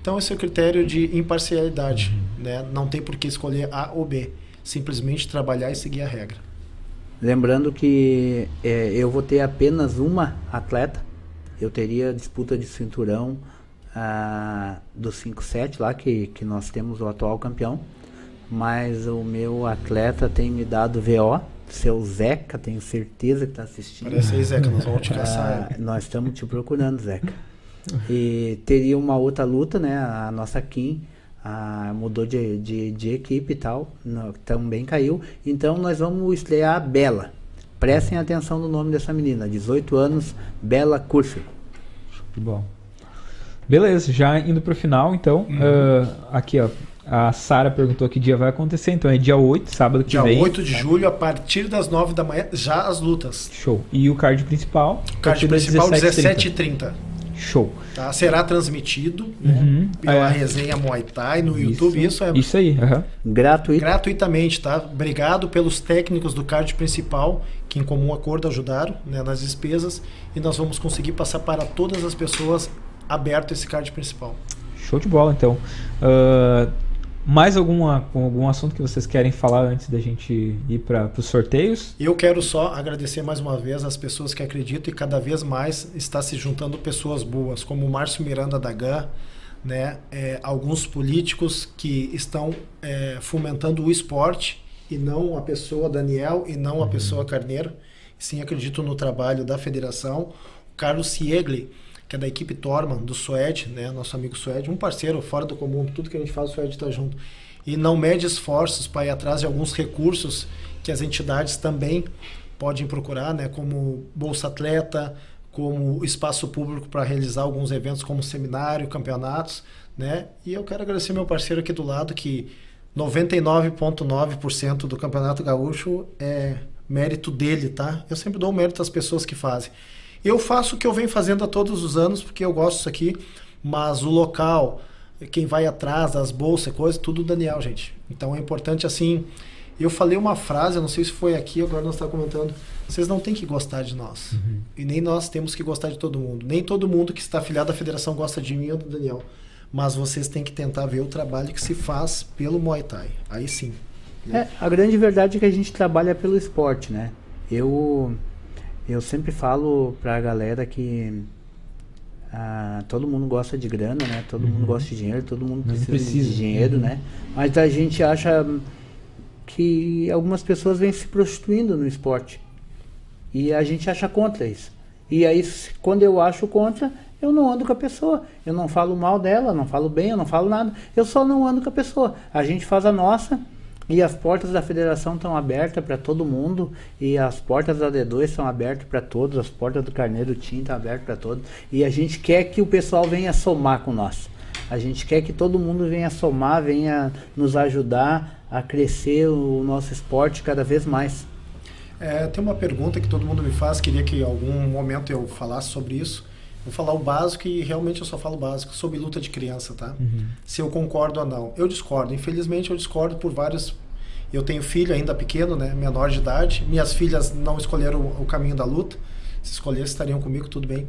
Então, esse é o critério de imparcialidade. Uhum. Né? Não tem por que escolher A ou B. Simplesmente trabalhar e seguir a regra. Lembrando que é, eu vou ter apenas uma atleta. Eu teria disputa de cinturão ah, do 5-7 lá, que, que nós temos o atual campeão. Mas o meu atleta tem me dado VO, seu Zeca, tenho certeza que está assistindo. Parece aí, Zeca, nós vamos te caçar. Ah, nós estamos te procurando, Zeca. E teria uma outra luta, né? A nossa Kim ah, mudou de, de, de, equipe e tal, no, também caiu. Então nós vamos estrear a Bela. Prestem atenção no nome dessa menina, 18 anos, Bela Curso. Bom. Beleza, já indo pro final, então. Uhum. Uh, aqui, ó. A Sara perguntou que dia vai acontecer, então é dia 8, sábado que dia vem. Dia 8 de julho, a partir das 9 da manhã, já as lutas. Show. E o card principal? O card principal, 17h30. Show. Tá? Será transmitido né, Uhum. pela É. resenha Muay Thai no YouTube. Isso é Isso aí. aham. Gratuito. gratuitamente, tá? Obrigado pelos técnicos do card principal que em comum acordo ajudaram né, nas despesas e nós vamos conseguir passar para todas as pessoas aberto esse card principal. Show de bola, então. Ah, mais alguma, algum assunto que vocês querem falar antes da gente ir para os sorteios? Eu quero só agradecer mais uma vez as pessoas que acreditam e cada vez mais está se juntando pessoas boas, como o Márcio Miranda da GAN, né? É, alguns políticos que estão é, fomentando o esporte e não a pessoa Daniel e não a pessoa Carneiro. Sim, acredito no trabalho da federação. Carlos Siegli, que é da equipe Torman, do Suede, né? nosso amigo Suede, um parceiro fora do comum, tudo que a gente faz, o Suede está junto. E não mede esforços para ir atrás de alguns recursos que as entidades também podem procurar, né? como Bolsa Atleta, como espaço público para realizar alguns eventos como seminário, campeonatos, né? E eu quero agradecer meu parceiro aqui do lado que 99,9% do Campeonato Gaúcho é mérito dele, tá? Eu sempre dou mérito às pessoas que fazem. Eu faço o que eu venho fazendo há todos os anos porque eu gosto disso aqui, mas o local, quem vai atrás, as bolsas, coisas, tudo o Daniel, gente. Então é importante assim. Eu falei uma frase, eu não sei se foi aqui, agora nós estamos comentando. Vocês não têm que gostar de nós. E nem nós temos que gostar de todo mundo. Nem todo mundo que está afiliado à federação gosta de mim ou do Daniel. Mas vocês têm que tentar ver o trabalho que se faz pelo Muay Thai. Aí sim. É, a grande verdade é que a gente trabalha pelo esporte, né? Eu, eu sempre falo pra galera que ah, todo mundo gosta de grana, né? Todo mundo gosta de dinheiro, todo mundo precisa, precisa. de dinheiro, Uhum. né? Mas a gente acha que algumas pessoas vêm se prostituindo no esporte. E a gente acha contra isso. E aí, quando eu acho contra, eu não ando com a pessoa. Eu não falo mal dela, não falo bem, eu não falo nada. Eu só não ando com a pessoa. A gente faz a nossa e as portas da federação estão abertas para todo mundo. E as portas da D2 estão abertas para todos. As portas do Carneiro Tim estão abertas para todos. E a gente quer que o pessoal venha somar com nós. A gente quer que todo mundo venha somar, venha nos ajudar a crescer o nosso esporte cada vez mais. É, tem uma pergunta que todo mundo me faz, queria que em algum momento eu falasse sobre isso. Vou falar o básico e realmente eu só falo o básico, sobre luta de criança, tá? Se eu concordo ou não. Eu discordo. Infelizmente eu discordo por vários. Eu tenho filho ainda pequeno, né? Menor de idade. Minhas filhas não escolheram o o caminho da luta. Se escolhessem, estariam comigo, tudo bem.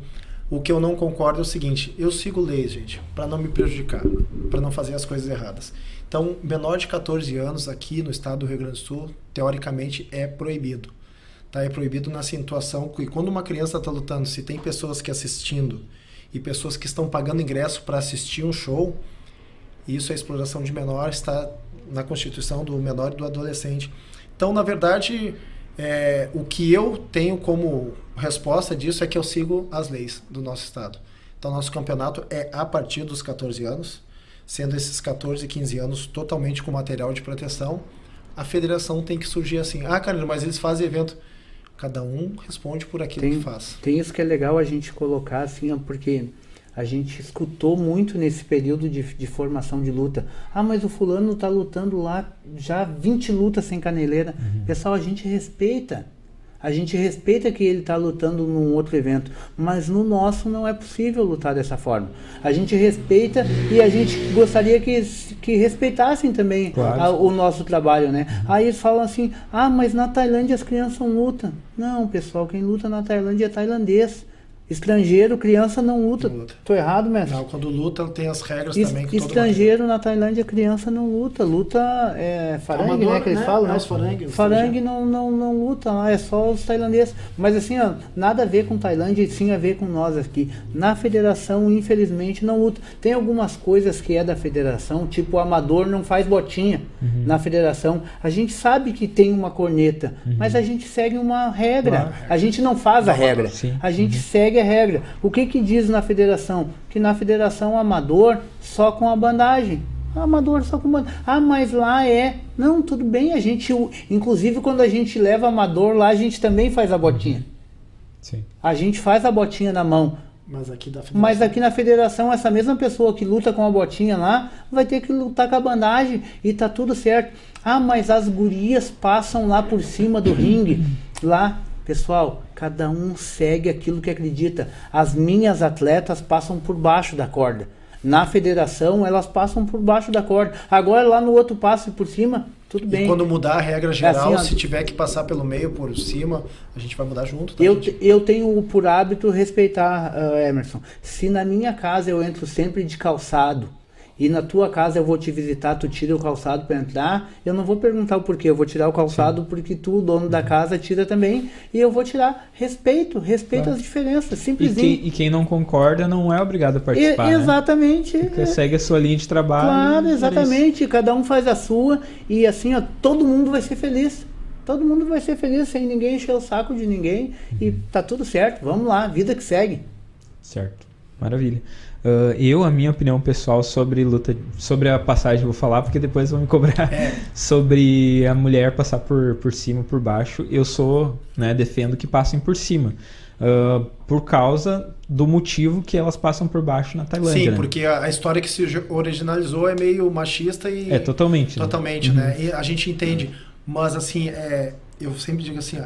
O que eu não concordo é o seguinte: eu sigo leis, gente, para não me prejudicar, para não fazer as coisas erradas. Então, menor de 14 anos aqui no estado do Rio Grande do Sul, teoricamente é proibido. Tá? É proibido na situação que quando uma criança está lutando, se tem pessoas que assistindo e pessoas que estão pagando ingresso para assistir um show, isso é exploração de menor, está na Constituição do menor e do adolescente. Então, na verdade, é, o que eu tenho como resposta disso é que eu sigo as leis do nosso estado. Então, nosso campeonato é a partir dos 14 anos, sendo esses 14 e 15 anos totalmente com material de proteção. A federação tem que surgir assim: ah, Carlos, mas eles fazem evento. Cada um responde por aquilo Tem, que faz. tem isso que é legal a gente colocar assim, porque a gente escutou muito nesse período de, de formação de luta. Ah, mas o fulano está lutando lá já 20 lutas sem caneleira. Pessoal, a gente respeita. A gente respeita que ele está lutando num outro evento, mas no nosso não é possível lutar dessa forma. A gente respeita e a gente gostaria que, que respeitassem também Claro. a- o nosso trabalho, né? Aí eles falam assim: ah, mas na Tailândia as crianças não lutam. Não, pessoal, quem luta na Tailândia é tailandês. Estrangeiro, criança não luta. Não luta. Tô errado, mestre? Não, quando luta, tem as regras Es- também. que todo estrangeiro na Tailândia, criança não luta. Luta é farangue, Amador, né? Que eles né? falam, É, né? os farangue, Farangue não, não, não luta lá, é só os tailandeses. Mas assim, ó, nada a ver com Tailândia e sim a ver com nós aqui. Na federação, infelizmente, não luta. Tem algumas coisas que é da federação, tipo o amador não faz botinha na federação. A gente sabe que tem uma corneta, mas a gente segue uma regra. Claro. A gente não faz a regra. Sim. A gente segue a regra. O que que diz na federação? Que na federação amador só com a bandagem. Amador só com bandagem. Ah, mas lá é. Não, tudo bem, a gente. o- Inclusive quando a gente leva amador lá, a gente também faz a botinha. Sim. A gente faz a botinha na mão. Mas aqui. Mas aqui na federação, essa mesma pessoa que luta com a botinha lá, vai ter que lutar com a bandagem e tá tudo certo. Ah, mas as gurias passam lá por cima do ringue, lá. Pessoal, cada um segue aquilo que acredita. As minhas atletas passam por baixo da corda. Na federação, elas passam por baixo da corda. Agora, lá no outro passo e por cima, tudo bem. E quando mudar a regra geral, assim, ó, se tiver que passar pelo meio, por cima, a gente vai mudar junto. Tá, Eu, gente? eu tenho por hábito respeitar, ah, Emerson. Se na minha casa eu entro sempre de calçado e na tua casa eu vou te visitar, tu tira o calçado para entrar, eu não vou perguntar o porquê. Eu vou tirar o calçado porque tu, dono da casa, tira também e eu vou tirar. Respeito, respeito Claro. as diferenças, E simplesinho. quem, e quem não concorda não é obrigado a E- participar. né? exatamente. Fica- Segue a sua linha de trabalho. Claro, e é exatamente. Cada um faz a sua e assim, ó, todo mundo vai ser feliz. Todo mundo vai ser feliz sem ninguém encher o saco de ninguém e tá tudo certo. Vamos lá, vida que segue. Certo. Maravilha. Ah, eu, a minha opinião pessoal sobre luta, sobre a passagem, vou falar porque depois vão me cobrar sobre a mulher passar por, por cima, por baixo. Eu sou, né, defendo que passem por cima. Ah, por causa do motivo que elas passam por baixo na Tailândia. Sim, né? porque a, a história que se originalizou é meio machista e. É, totalmente. né? Totalmente, né? E a gente entende. Mas assim, é, eu sempre digo assim, ó,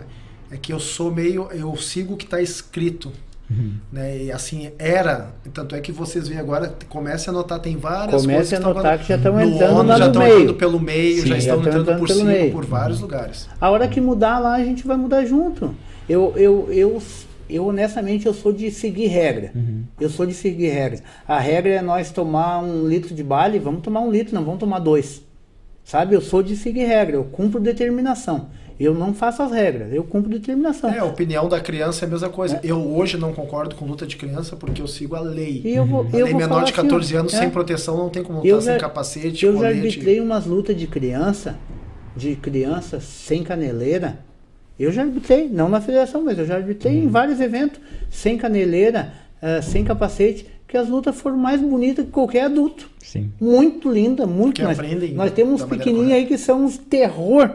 é que eu sou meio. Eu sigo o que está escrito. Uhum. Né? E assim, era. Tanto é que vocês veem agora, comece a notar, tem várias coisas Comece que a notar que já estão entrando ONU, já estão entrando pelo meio, Sim, já estão entrando entrando por cima, meio. por vários lugares. A hora que mudar lá, a gente vai mudar junto. Eu, eu, eu, eu honestamente, eu sou de seguir regra. Uhum. Eu sou de seguir regra. A regra é nós tomar um litro de bale, vamos tomar um litro, não vamos tomar dois. Sabe? Eu sou de seguir regra, eu cumpro determinação. Eu não faço as regras, eu cumpro determinação. É, a opinião da criança é a mesma coisa. Eu hoje não concordo com luta de criança porque eu sigo a lei. E eu vou, A eu lei vou menor de assim, ó, 14 anos é. sem proteção não tem como Eu lutar sem já- capacete, Eu já colete. arbitrei umas lutas de criança, de criança sem caneleira. Eu já arbitrei, não na federação, mas eu já arbitrei Uhum. em vários eventos, sem caneleira, eh, sem capacete, que as lutas foram mais bonitas que qualquer adulto. Sim. Muito linda, muito. Porque Nós, aprendem nós temos uns pequenininhos aí que são uns terror.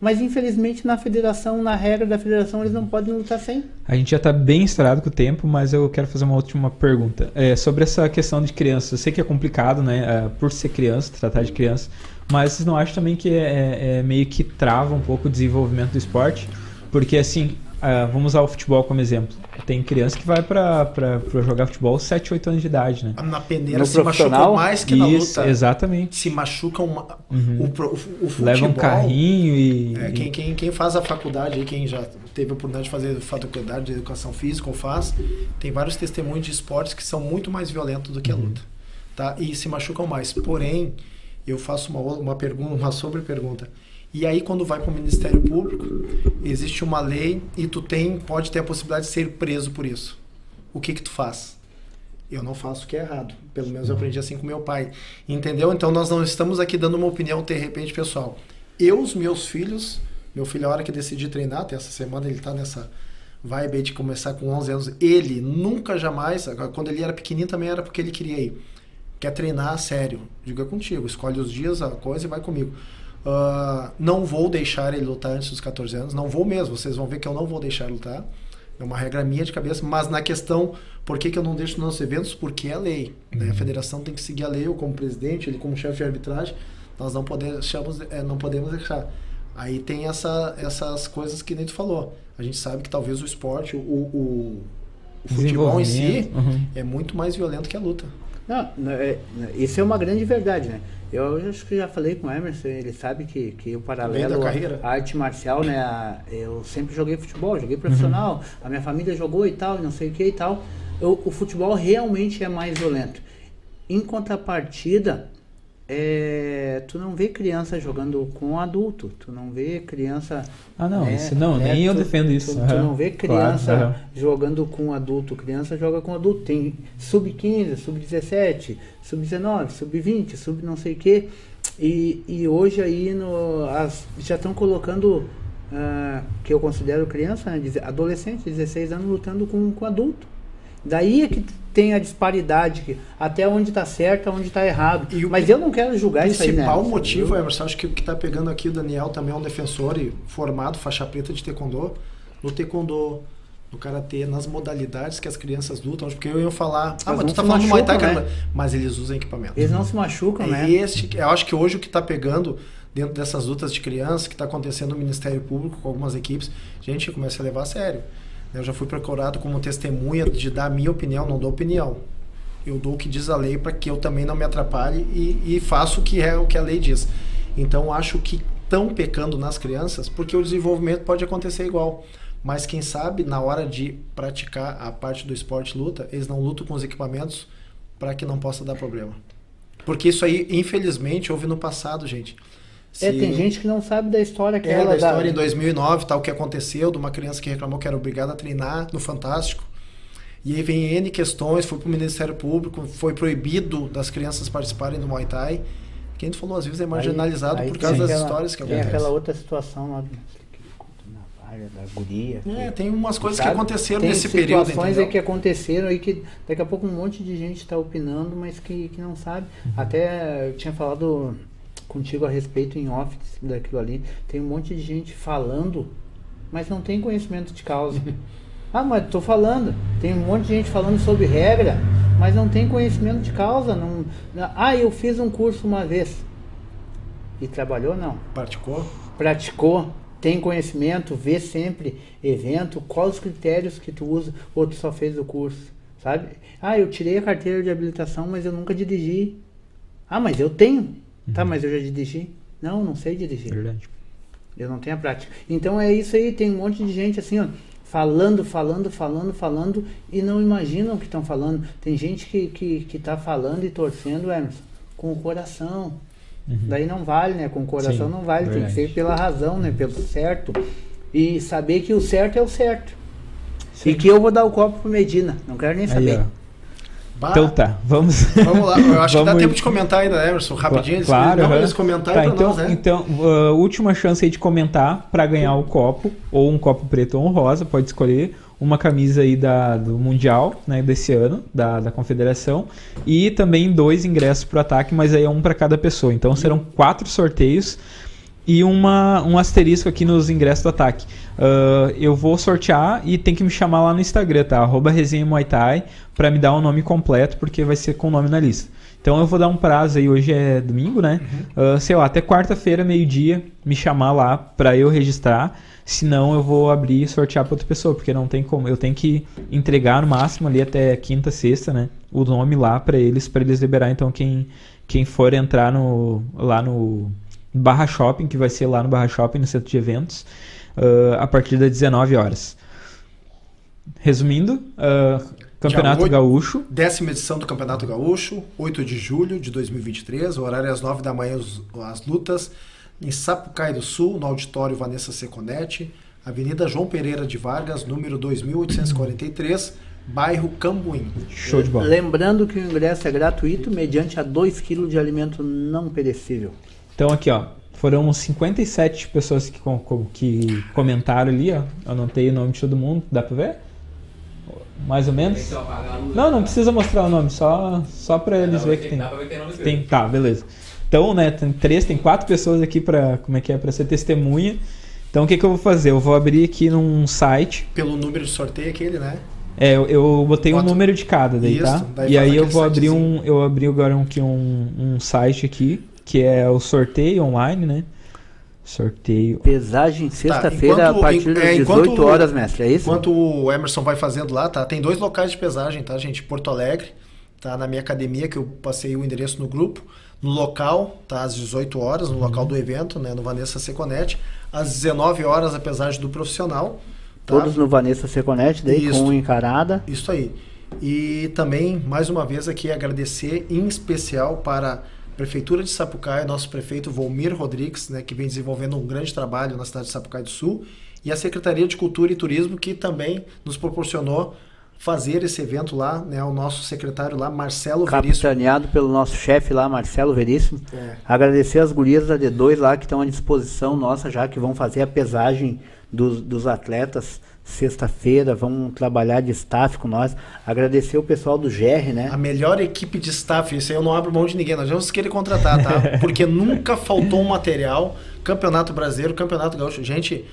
Mas infelizmente na federação, na regra da federação, eles não podem lutar sem. A gente já está bem estourado com o tempo, mas eu quero fazer uma última pergunta. É, sobre essa questão de criança. Eu sei que é complicado, né? é, por ser criança, tratar de criança. Mas vocês não acham também que é, é meio que trava um pouco o desenvolvimento do esporte? Porque, assim, ah, vamos usar o futebol como exemplo. Tem criança que vai para jogar futebol aos 7, 8 anos de idade, né? Na peneira No se machucam profissional? mais que na Isso, luta. exatamente. Se machucam. ma- Uhum. O, o, o futebol. Leva um carrinho e. É, quem, quem, quem faz a faculdade aí, quem já teve a oportunidade de fazer faculdade de educação física ou faz, tem vários testemunhos de esportes que são muito mais violentos do que a Uhum. luta. Tá? E se machucam mais. Porém, eu faço uma, uma pergunta, uma sobre pergunta. E aí, quando vai para o Ministério Público, existe uma lei e tu tem, pode ter a possibilidade de ser preso por isso. O que que tu faz? Eu não faço o que é errado. Pelo menos eu aprendi assim com meu pai. Entendeu? Então nós não estamos aqui dando uma opinião de repente pessoal. Eu, os meus filhos, meu filho, a hora que decidi treinar, até essa semana ele tá nessa vibe de começar com 11 anos. Ele nunca jamais, quando ele era pequenininho também era porque ele queria ir. Quer treinar sério. Diga contigo, escolhe os dias, a coisa e vai comigo. Ah, não vou deixar ele lutar antes dos 14 anos. Não vou mesmo. Vocês vão ver que eu não vou deixar ele lutar. É uma regra minha de cabeça, mas na questão, por que, que eu não deixo nos nossos eventos? Porque é lei. Né? A federação tem que seguir a lei, eu como presidente, ele como chefe de arbitragem, nós não podemos, é, não podemos deixar. Aí tem essa, essas coisas que nem tu falou. A gente sabe que talvez o esporte, o, o, o futebol em si, uhum. é muito mais violento que a luta. Não, não, é- não, isso é uma grande verdade, né? Eu acho que já falei com o Emerson, ele sabe que, que o paralelo à arte marcial, né? a- Eu sempre joguei futebol, joguei profissional, a minha família jogou e tal, não sei o que e tal. Eu- o futebol realmente é mais violento. Em contrapartida, é, tu não vê criança jogando com adulto, tu não vê criança. Ah, não, né, isso não, nem eu defendo isso. Tu, tu Aham, não vê claro, criança aham. jogando com adulto, criança joga com adulto. Tem sub-15, sub-17, sub-19, sub-20, sub não sei o quê. E, e hoje aí no, as, já estão colocando, ah, que eu considero criança, né, adolescente, 16 anos, lutando com, com adulto. Daí é que tem a disparidade, que até onde está certo, onde está errado. E o Mas eu não quero julgar O isso aí, né? principal motivo, Eu- Emerson, acho que o que está pegando aqui, o Daniel também é um defensor e formado, faixa preta de taekwondo. No taekwondo, no karatê, nas modalidades que as crianças lutam, porque eu ia falar, ah, mas tu tá falando do Muay Thai, machucam, né? mas eles usam equipamento. Eles não se machucam, É né? este, eu acho que hoje o que está pegando dentro dessas lutas de crianças que está acontecendo no Ministério Público com algumas equipes, gente, começa a levar a sério. Eu já fui procurado como testemunha de dar a minha opinião, não dou opinião. Eu dou o que diz a lei para que eu também não me atrapalhe e, e faço o que é o que a lei diz. Então acho que estão pecando nas crianças porque o desenvolvimento pode acontecer igual. Mas quem sabe na hora de praticar a parte do esporte luta, eles não lutam com os equipamentos para que não possa dar problema. Porque isso aí, infelizmente, houve no passado, gente. É, tem gente que não sabe da história que é, ela da história dá... em 2009, tal que aconteceu, de uma criança que reclamou que era obrigada a treinar no Fantástico. E aí vem N questões, foi para o Ministério Público, foi proibido das crianças participarem do Muay Thai. Que gente falou, às vezes é marginalizado aí, aí por causa das histórias que acontecem. Tem aquela outra situação lá da guria. É, tem umas coisas que aconteceram nesse período. Tem situações que aconteceram e que daqui a pouco um monte de gente está opinando, mas que, que não sabe. Uhum. Até eu tinha falado contigo a respeito em off daquilo ali. Tem um monte de gente falando, mas não tem conhecimento de causa. ah, mas estou falando. Tem um monte de gente falando sobre regra, mas não tem conhecimento de causa. Não, ah, eu fiz um curso uma vez. E trabalhou não? Praticou? Praticou tem conhecimento, vê sempre evento, quais os critérios que tu usa, ou tu só fez o curso, sabe? Ah, eu tirei a carteira de habilitação, mas eu nunca dirigi. Ah, mas eu tenho. Tá, uhum. Mas eu já dirigi. Não, não sei dirigir. Verdade. Eu não tenho a prática. Então é isso aí, tem um monte de gente assim, ó, falando, falando, falando, falando e não imaginam o que estão falando. Tem gente que, que, que tá falando e torcendo, Emerson, com o coração. Uhum. Daí não vale, né? Com o coração Sim, não vale, verdade. tem que ser pela razão, né? Pelo certo. E saber que o certo é o certo. Sim. E que eu vou dar o copo pro Medina. Não quero nem saber. Aí, então tá, vamos. Vamos lá, eu acho que dá tempo de comentar ainda, Emerson, rapidinho. Claro, eles, uhum. eles comentarem tá, então, nós, né? Então, uh, última chance aí de comentar para ganhar o copo, ou um copo preto ou um rosa, pode escolher uma camisa aí da, do Mundial, né, desse ano, da, da Confederação, e também dois ingressos para o ataque, mas aí é um para cada pessoa. Então serão quatro sorteios e uma, um asterisco aqui nos ingressos do ataque. Uh, eu vou sortear e tem que me chamar lá no Instagram, tá? Arroba resenha Muay Thai, para me dar o um nome completo, porque vai ser com o nome na lista. Então eu vou dar um prazo aí, hoje é domingo, né? Uhum. Uh, sei lá, até quarta-feira, meio-dia, me chamar lá para eu registrar. Senão eu vou abrir e sortear para outra pessoa, porque não tem como. Eu tenho que entregar no máximo ali até quinta, sexta, né? O nome lá para eles, para eles liberar. Então quem, quem for entrar no, lá no Barra Shopping, que vai ser lá no Barra Shopping, no centro de eventos, uh, a partir das 19 horas. Resumindo, uh, Campeonato 8, Gaúcho. Décima edição do Campeonato Gaúcho, 8 de julho de 2023, o horário é às 9 da manhã, as lutas em Sapucaí do Sul, no auditório Vanessa Seconetti, Avenida João Pereira de Vargas, número 2843, bairro Cambuim. Show de bola. Lembrando que o ingresso é gratuito mediante a 2 kg de alimento não perecível. Então aqui, ó, foram 57 pessoas que, que comentaram ali, ó. Eu anotei o nome de todo mundo, dá pra ver? Mais ou menos? Não, não precisa mostrar o nome, só, só pra eles verem que tem. Dá pra ver que tem nome tem, Tá, beleza. Então, né, tem três, tem quatro pessoas aqui para como é que é para ser testemunha. Então, o que, que eu vou fazer? Eu vou abrir aqui num site. Pelo número de sorteio aquele, né? É, eu, eu botei Bota... um número de cada daí, Isso, tá? Daí e aí eu vou abrir um, eu abri agora um, aqui um, um site aqui que é o sorteio online, né? Sorteio. Pesagem sexta-feira tá, a partir das é, 18 horas, mestre, é isso? Enquanto o Emerson vai fazendo lá, tá? Tem dois locais de pesagem, tá, gente? Porto Alegre, tá na minha academia que eu passei o endereço no grupo no local, tá às 18 horas, no uhum. local do evento, né, no Vanessa Seconet, às 19 horas, apesar de do profissional. Tá? Todos no Vanessa Seconet, daí Isso. com encarada. Isso aí. E também, mais uma vez aqui, agradecer em especial para a Prefeitura de Sapucaia, nosso prefeito Volmir Rodrigues, né, que vem desenvolvendo um grande trabalho na cidade de Sapucaia do Sul, e a Secretaria de Cultura e Turismo, que também nos proporcionou fazer esse evento lá, né? O nosso secretário lá, Marcelo Veríssimo. Capitaneado pelo nosso chefe lá, Marcelo Veríssimo. É. Agradecer as gurias da D2 lá que estão à disposição nossa já, que vão fazer a pesagem dos, dos atletas sexta-feira, vão trabalhar de staff com nós. Agradecer o pessoal do GR, né? A melhor equipe de staff, isso aí eu não abro mão de ninguém, nós vamos querer contratar, tá? Porque nunca faltou um material. Campeonato Brasileiro, Campeonato Gaúcho. Gente,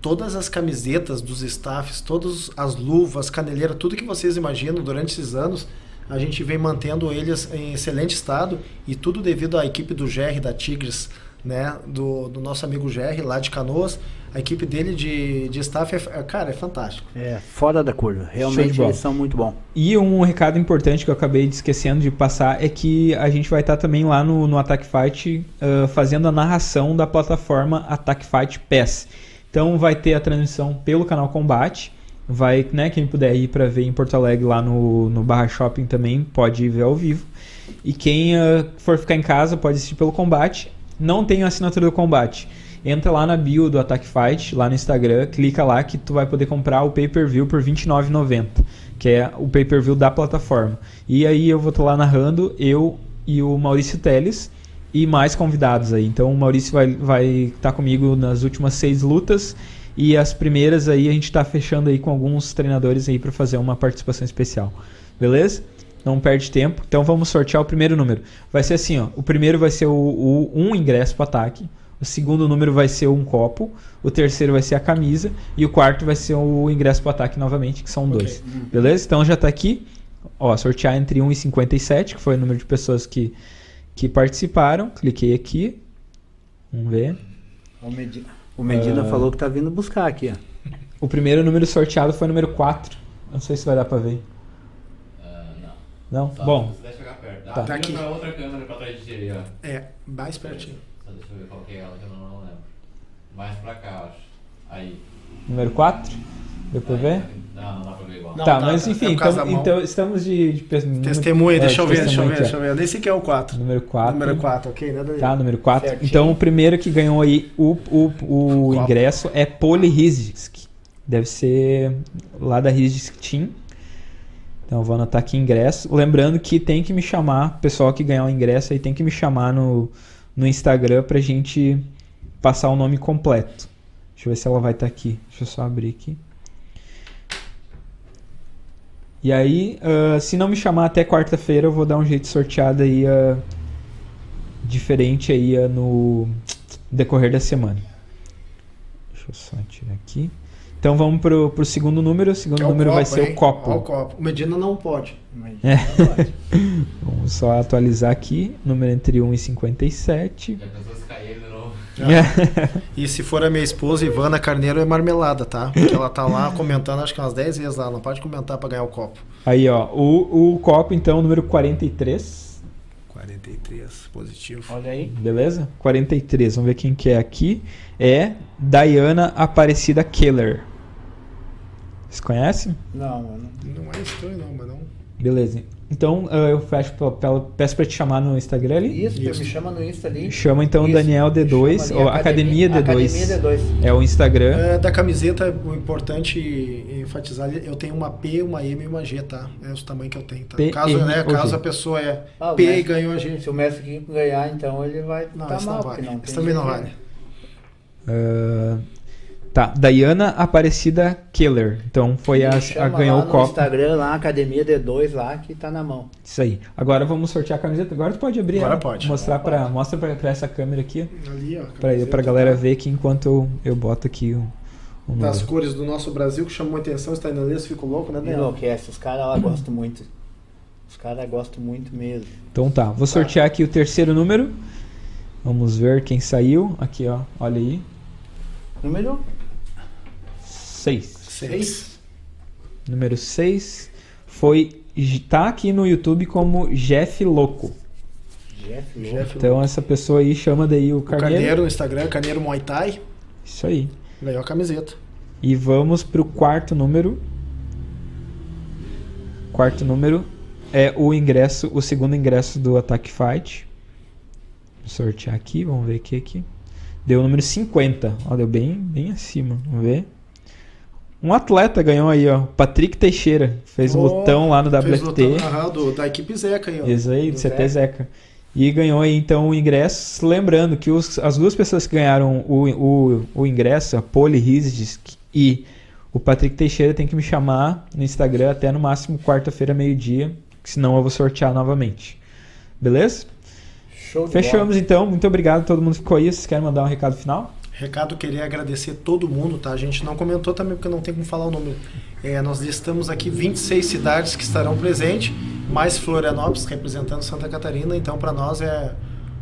todas as camisetas dos staffs, todas as luvas, caneleira, tudo que vocês imaginam durante esses anos, a gente vem mantendo eles em excelente estado e tudo devido à equipe do GR da Tigres né, do, do nosso amigo Jerry, lá de Canoas. A equipe dele de, de staff, é, é- cara, é fantástico. É, fora da curva. Realmente eles são muito bons. E um recado importante que eu acabei esquecendo de passar é que a gente vai estar também lá no, no Attack Fight ah, fazendo a narração da plataforma Attack Fight PES. Então vai ter a transmissão pelo canal Combate. Vai, né, quem puder ir para ver em Porto Alegre lá no, no Barra Shopping também pode ir ver ao vivo. E quem ah, for ficar em casa pode assistir pelo Combate. Não tem assinatura do Combate. Entra lá na bio do Attack Fight, lá no Instagram, clica lá que tu vai poder comprar o pay-per-view por R$ 29,90, que é o pay-per-view da plataforma. E aí eu vou estar lá narrando, eu e o Maurício Teles e mais convidados aí. Então o Maurício vai estar vai estar comigo nas últimas seis lutas e as primeiras aí a gente está fechando aí com alguns treinadores aí para fazer uma participação especial. Beleza? Não perde tempo. Então vamos sortear o primeiro número. Vai ser assim, ó. O primeiro vai ser o, o um ingresso para ataque. O segundo número vai ser um copo. O terceiro vai ser a camisa. E o quarto vai ser o ingresso para ataque novamente, que são Ok. dois. Beleza? Então já tá aqui. Ó, sortear entre 1 e 57, que foi o número de pessoas que, que participaram. Cliquei aqui. Vamos ver. O Medina, o Medina falou que tá vindo buscar aqui, ó. O primeiro número sorteado foi o número 4. Não sei se vai dar pra ver. Ah, não. Não? Só Bom, Se deixa chegar perto. Tá. Tá. Tá aqui. Outra câmera pra trás de aí, ó. É, mais pertinho. Só deixa eu ver qual que é ela que eu não, lembro. Mais pra cá, acho. Aí. número 4. Deu pra Aí, ver? Não, não dá pra ver igual. Não, tá, tá, mas tá. enfim, É por causa então, então estamos de, de Testemunha, é, deixa eu de ver, deixa eu ver, deixa eu ver. Nesse aqui é o 4. ó. Número 4. Número 4, ok? Nada Tá, número 4. Certinho. Então o primeiro que ganhou aí o, o, o Copo. ingresso é Poli Rizisk. Deve ser lá da Rizisk Team. Então eu vou anotar aqui ingresso. Lembrando que tem que me chamar, o pessoal que ganhar o ingresso aí tem que me chamar no, no Instagram pra gente passar o nome completo. Deixa eu ver se ela vai estar aqui. Deixa eu só abrir aqui. E aí, ah, se não me chamar até quarta-feira, eu vou dar um jeito sorteado aí ah, diferente aí ah, no decorrer da semana. Deixa eu só tirar aqui. Então vamos pro, pro segundo número. O segundo é o número vai copo, ser hein? o copo. Ó, o copo. O Medina não pode. É. Vamos só atualizar aqui. Número entre 1 e 57. Já ele de novo? E se for a minha esposa, Ivana Carneiro, é marmelada, tá? Porque ela tá lá comentando, acho que umas 10 vezes lá. Não pode comentar pra ganhar o copo. Aí, ó. O, o copo, então, número 43. 43, positivo. Olha aí. Beleza? 43. Vamos ver quem que é aqui. É Diana Aparecida Keller. Vocês conhecem? Não, mano. Não é estranho, não, mas não. Beleza. Então ah, eu fecho pra, pra- peço pra te chamar no Instagram ali. Isso, Isso. me chama no Insta ali. Chama então Isso, Daniel me D2 chama ali, ou Academia D2. Academia D2. É o Instagram. É, da camiseta, o importante enfatizar, eu tenho uma P, uma M e uma G, tá? É o tamanho que eu tenho, tá? P, caso, M né, caso G? a pessoa é Ah, P e mestre- ganhou a G. Se o mestre ganhar, então ele vai Não, tá mal, não vale. não Esse tem também não vale. Ah, tá, Diana Aparecida Keller. Então foi a, a ganhou lá o no copo. Instagram lá, Academia D2 lá, que tá na mão. Isso aí. Agora vamos sortear a camiseta. Agora tu pode abrir. Agora ela. pode. Mostrar Agora pra, mostra pra, pra essa câmera aqui. Ali, ó. Pra, camiseta, pra galera tá? ver aqui enquanto eu, eu boto aqui o, o Das número. cores do nosso Brasil que chamou a atenção, os tailandeses ficam loucos, né, Daniel? enlouquece, os caras lá gostam muito. Os caras gostam muito mesmo. Então tá, vou sortear aqui o terceiro número. Vamos ver quem saiu. Aqui, ó. Olha aí. Número 6. Seis. Número 6 foi. Tá aqui no YouTube como Jeff Louco. Jeff Louco. Jeff Então essa pessoa aí chama daí o O Carneiro. Carneiro, no Instagram, Carneiro Muay Thai, Isso aí. ganhou a camiseta. E vamos pro quarto número. Quarto número é o ingresso, o segundo ingresso do Attack Fight. Vou sortear aqui, vamos ver aqui aqui. Deu o número 50. Ó, deu bem, bem acima. Vamos ver. Um atleta ganhou aí, ó. Patrick Teixeira. Fez Oh, lutão lá no Fez WFT. lutão, aham, do, da equipe Zeca aí, ó. Isso aí, Do CT Zeca. E ganhou aí então o ingresso. Lembrando que os- as duas pessoas que ganharam o, o, o ingresso, a Poli Rizisk e o Patrick Teixeira, tem que me chamar no Instagram até no máximo quarta-feira, meio-dia. que Senão eu vou sortear novamente. Beleza? Show Fechamos então. Muito obrigado. Todo mundo ficou aí. Vocês querem mandar um recado final? Recado, queria agradecer todo mundo, tá? A gente não comentou também porque não tem como falar o número. É, nós listamos aqui 26 cidades que estarão presentes, mais Florianópolis representando Santa Catarina. Então, para nós é,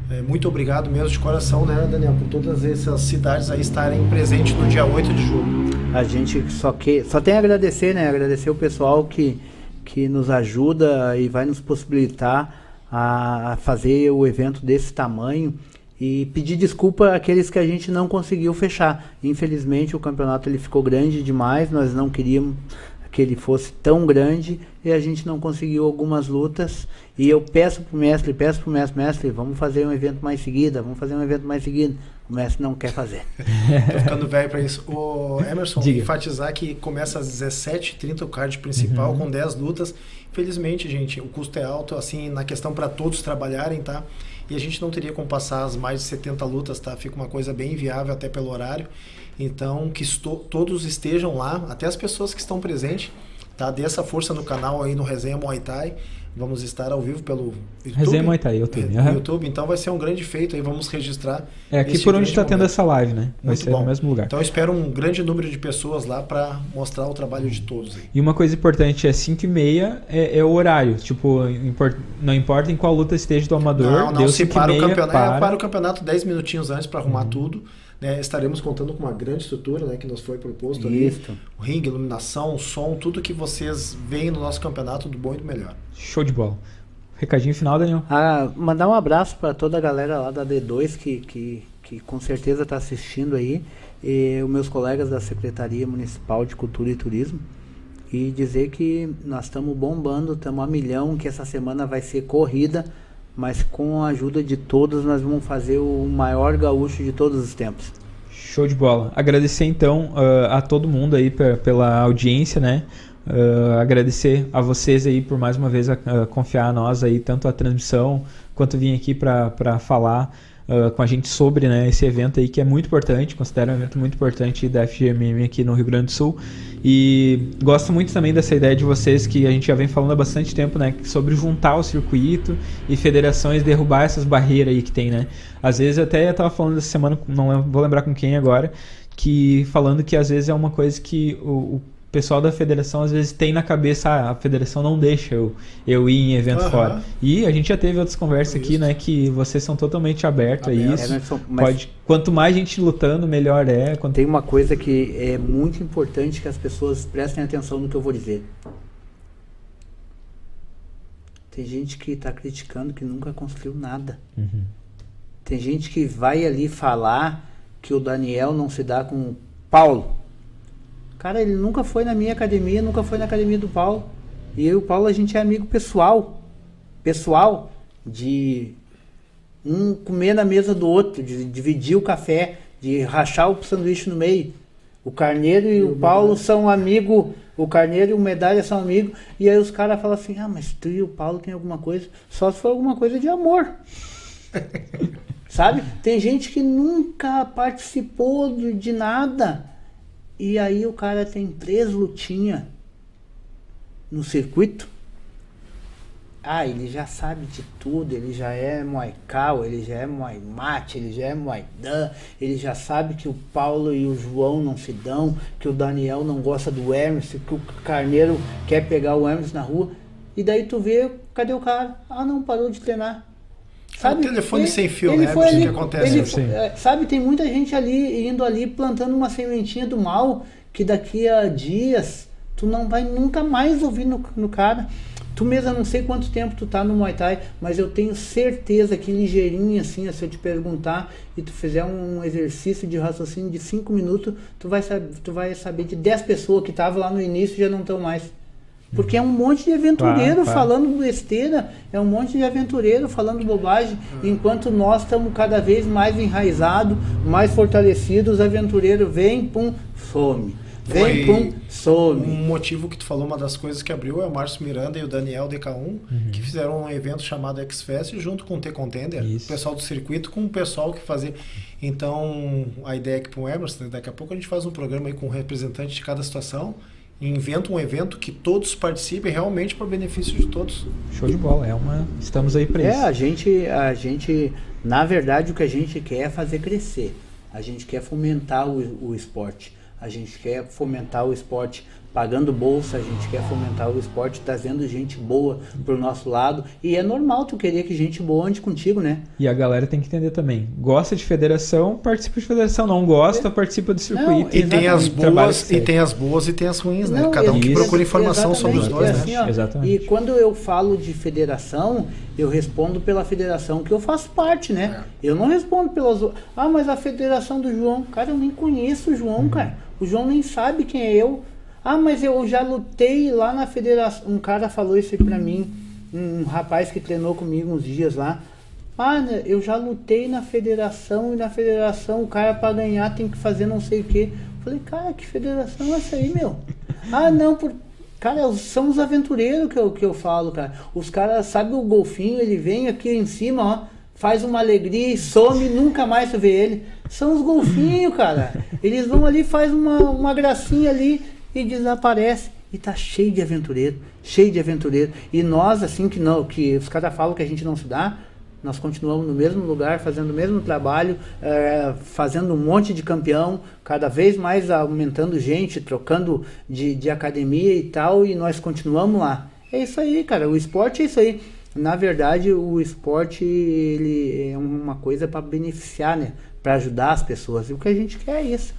É, muito obrigado mesmo de coração, né, Daniel, por todas essas cidades aí estarem presentes no dia 8 de julho. A gente só, que, só tem a agradecer, né? Agradecer o pessoal que, que nos ajuda e vai nos possibilitar a fazer o evento desse tamanho e pedir desculpa àqueles que a gente não conseguiu fechar. Infelizmente o campeonato ele ficou grande demais, nós não queríamos que ele fosse tão grande e a gente não conseguiu algumas lutas. E eu peço pro mestre, peço pro mestre, mestre, vamos fazer um evento mais seguida, vamos fazer um evento mais seguido. O mestre não quer fazer. Tô ficando velho para isso. O Emerson, Diga. enfatizar que começa às 17h30 o card principal uhum. com 10 lutas. Infelizmente, gente, o custo é alto, assim, na questão para todos trabalharem, tá? E a gente não teria como passar as mais de 70 lutas, tá? Fica uma coisa bem inviável até pelo horário. Então, que todos estejam lá, até as pessoas que estão presentes, tá? Dê essa força no canal aí no Resenha Muay Thai. Vamos estar ao vivo pelo YouTube. Resenha Muay Thai, YouTube. Uhum. YouTube, então vai ser um grande feito aí, vamos registrar. É aqui por onde está tendo essa live, né? Vai Muito ser bom. no mesmo lugar. Então eu espero um grande número de pessoas lá para mostrar o trabalho de todos aí. E uma coisa importante é 5 e meia é, é, o horário. Tipo, não importa em qual luta esteja do amador. Não, não, se para o campeonato. Para... É, para o campeonato 10 minutinhos antes para arrumar uhum. tudo. Né, estaremos contando com uma grande estrutura né, que nos foi proposto Isso. ali. O ringue, iluminação, som, tudo que vocês veem no nosso campeonato do bom e do melhor. Show de bola. Recadinho final, Daniel. Ah, mandar um abraço para toda a galera lá da D2 que, que, que com certeza está assistindo aí. E os meus colegas da Secretaria Municipal de Cultura e Turismo. E dizer que nós estamos bombando, estamos a milhão, que essa semana vai ser corrida mas com a ajuda de todos nós vamos fazer o maior gaúcho de todos os tempos. Show de bola. Agradecer então uh, a todo mundo aí pela audiência, né? Uh, agradecer a vocês aí por mais uma vez a, a confiar a nós aí, tanto a transmissão quanto vir aqui para falar uh, com a gente sobre né, esse evento aí que é muito importante, considero um evento muito importante da FGMM aqui no Rio Grande do Sul. E gosto muito também dessa ideia de vocês que a gente já vem falando há bastante tempo, né, sobre juntar o circuito e federações derrubar essas barreiras aí que tem, né? Às vezes até eu tava falando essa semana, não vou lembrar com quem agora, que falando que às vezes é uma coisa que o, o o pessoal da federação às vezes tem na cabeça, ah, a federação não deixa eu, eu ir em evento uhum. fora. E a gente já teve outras conversas isso. aqui, né, que vocês são totalmente abertos Aberto. a isso. É, Pode, quanto mais gente lutando, melhor é. Quanto... Tem uma coisa que é muito importante que as pessoas prestem atenção no que eu vou dizer. Tem gente que está criticando que nunca construiu nada. Uhum. Tem gente que vai ali falar que o Daniel não se dá com o Paulo. Cara, ele nunca foi na minha academia, nunca foi na academia do Paulo. E eu e o Paulo, a gente é amigo pessoal. Pessoal, de um comer na mesa do outro, de dividir o café, de rachar o sanduíche no meio. O Carneiro e, o, Paulo são amigos, o Carneiro e o Medalha são amigos, e aí os caras falam assim, ah, mas tu e o Paulo tem alguma coisa, só se for alguma coisa de amor. Sabe? Tem gente que nunca participou de nada. E aí o cara tem três lutinhas no circuito. Ah, ele já sabe de tudo, ele já é Muay Cal, ele já é Muay Mate, ele já é Muay Dan, ele já sabe que o Paulo e o João não se dão, que o Daniel não gosta do Emerson, que o Carneiro quer pegar o Emerson na rua. E daí tu vê, cadê o cara? Ah, não, parou de treinar. Sabe? O telefone ele, sem fio, ele né? Foi ali, que acontece. Ele, é, sabe, tem muita gente ali indo ali plantando uma sementinha do mal que daqui a dias tu não vai nunca mais ouvir no, no cara. Tu mesmo, não sei quanto tempo tu tá no Muay Thai, mas eu tenho certeza que ligeirinho assim, se eu te perguntar e tu fizer um exercício de raciocínio de 5 minutos, tu vai, saber, tu vai saber de 10 pessoas que estavam lá no início e já não estão mais. Porque é um monte de aventureiro claro, claro. falando besteira, é um monte de aventureiro falando bobagem, enquanto nós estamos cada vez mais enraizados, mais fortalecidos, os aventureiros vêm, pum, some. Vem, pum, some. Um motivo que tu falou, uma das coisas que abriu é o Márcio Miranda e o Daniel DK1, uhum. que fizeram um evento chamado X-Fest junto com o T-Contender, o pessoal do circuito, com o pessoal que fazia. Então, a ideia é que para o Emerson, daqui a pouco a gente faz um programa aí com um representante de cada situação inventa um evento que todos participem realmente para benefício de todos. Show de bola, é uma estamos aí para é, isso. É, a gente a gente na verdade o que a gente quer é fazer crescer. A gente quer fomentar o, o esporte. A gente quer fomentar o esporte pagando bolsa, a gente quer fomentar o esporte, trazendo gente boa pro nosso lado. E é normal tu querer que gente boa ande contigo, né? E a galera tem que entender também. Gosta de federação, participa de federação. Não gosta, participa do circuito. E tem as boas, e tem as boas e tem as ruins, né? Não, Cada um que isso. procura informação sobre os dois, E né? assim, ó, Exatamente. E quando eu falo de federação, eu respondo pela federação que eu faço parte, né? Eu não respondo pelas. Ah, mas a federação do João. Cara, eu nem conheço o João, cara. O João nem sabe quem é eu. Ah, mas eu já lutei lá na federação. Um cara falou isso pra mim. Um rapaz que treinou comigo uns dias lá. Ah, né, eu já lutei na federação e na federação o cara pra ganhar tem que fazer não sei o quê. Falei, cara, que federação é essa aí, meu? ah, não, por... Cara, são os aventureiros que eu, que eu falo, cara. Os caras, sabe o golfinho, ele vem aqui em cima, ó, faz uma alegria e some, nunca mais tu vê ele. São os golfinhos, cara. Eles vão ali, faz uma, uma gracinha ali e desaparece. E tá cheio de aventureiro, cheio de aventureiro. E nós, assim, que não, que os caras falam que a gente não se dá, nós continuamos no mesmo lugar, fazendo o mesmo trabalho, eh, fazendo um monte de campeão, cada vez mais aumentando gente, trocando de, de academia e tal, e nós continuamos lá. É isso aí, cara. O esporte é isso aí. Na verdade, o esporte ele é uma coisa para beneficiar, né? Para ajudar as pessoas. E o que a gente quer é isso.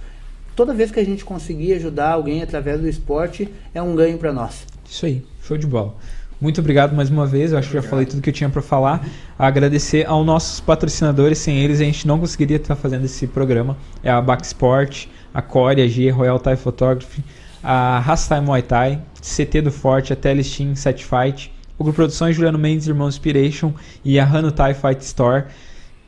Toda vez que a gente conseguir ajudar alguém através do esporte, é um ganho para nós. Isso aí, show de bola. Muito obrigado mais uma vez, eu acho que já falei tudo que eu tinha para falar. Agradecer aos nossos patrocinadores, sem eles a gente não conseguiria estar fazendo esse programa. É a Backsport, a Core, a G, Royal Thai Photography, a Rastime Muay Thai, CT do Forte, a Telestim Set Fight, o Grupo Produções Juliano Mendes, Irmão Inspiration e a Hano Thai Fight Store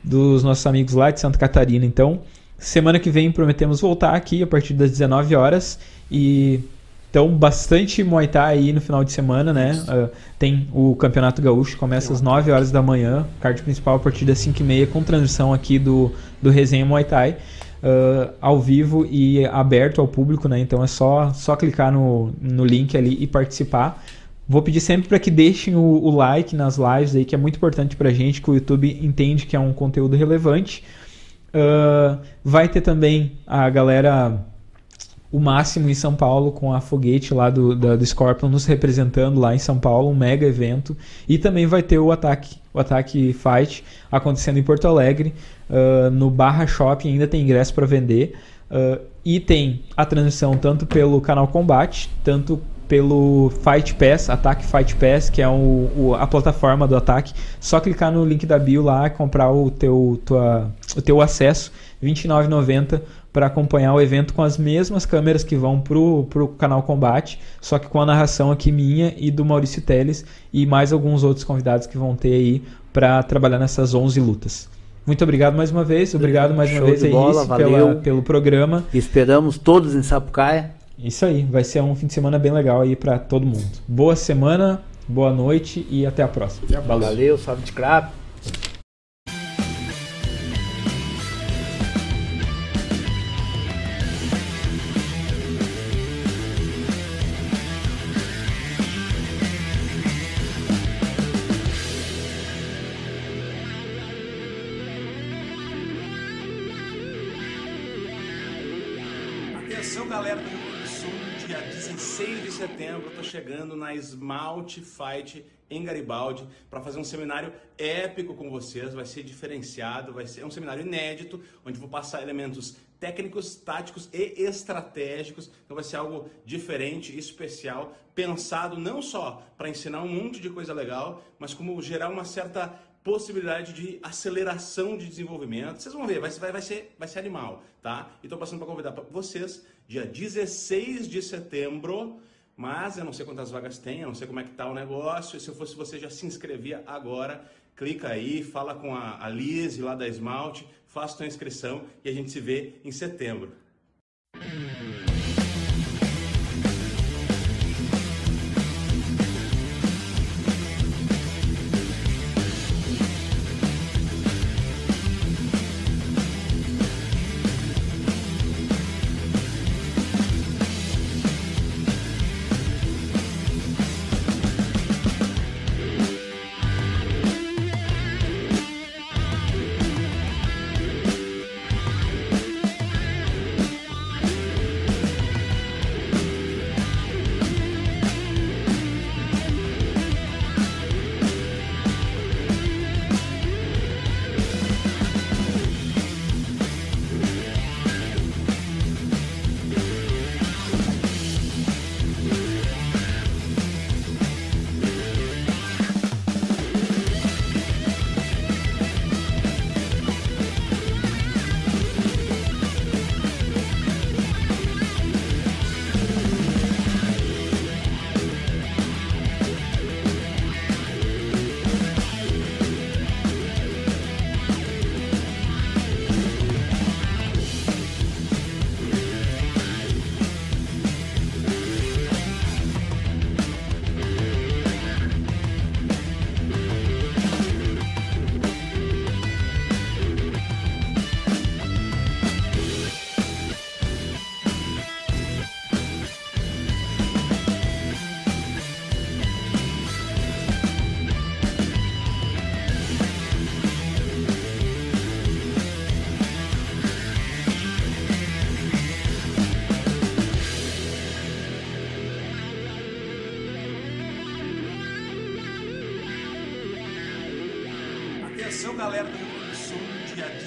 dos nossos amigos lá de Santa Catarina. Então, semana que vem prometemos voltar aqui a partir das 19 horas e então bastante Muay Thai aí no final de semana, né? Uh, tem o Campeonato Gaúcho, começa às 9 horas da manhã, card principal a partir das 5 e meia com transmissão aqui do, do Resenha Muay Thai. uh, ao vivo e aberto ao público, né? Então é só, só clicar no, no link ali e participar. Vou pedir sempre para que deixem o, o, like nas lives aí, que é muito importante para a gente, que o YouTube entende que é um conteúdo relevante. Uh, vai ter também a galera, o Máximo em São Paulo, com a Foguete lá do, do Scorpion nos representando lá em São Paulo, um mega evento. E também vai ter o ataque, o ataque Fight acontecendo em Porto Alegre, uh, no Barra Shopping, ainda tem ingresso para vender. Uh, e tem a transmissão tanto pelo canal Combate, tanto pelo Fight Pass, Ataque Fight Pass, que é o, o, a plataforma do ataque. Só clicar no link da bio lá e comprar o teu, tua, o teu acesso, R$ 29,90 para acompanhar o evento com as mesmas câmeras que vão pro, pro canal Combate, só que com a narração aqui minha e do Maurício Teles e mais alguns outros convidados que vão ter aí para trabalhar nessas 11 lutas. Muito obrigado mais uma vez, obrigado mais Show uma vez aí pela, pelo programa. Esperamos todos em Sapucaia. Isso aí, vai ser um fim de semana bem legal aí para todo mundo. Boa semana, boa noite e até a próxima. Valeu, salve de crap. Chegando na Esmalte Fight em Garibaldi para fazer um seminário épico com vocês, vai ser diferenciado, vai ser é um seminário inédito, onde vou passar elementos técnicos, táticos e estratégicos, então vai ser algo diferente, especial, pensado não só para ensinar um monte de coisa legal, mas como gerar uma certa possibilidade de aceleração de desenvolvimento. Vocês vão ver, vai, vai, vai, ser, vai ser animal, tá? E tô passando para convidar pra vocês, dia 16 de setembro, mas eu não sei quantas vagas tem, eu não sei como é que tá o negócio, se eu fosse você já se inscrevia agora, clica aí, fala com a, a Liz lá da Esmalte, faça sua inscrição e a gente se vê em setembro.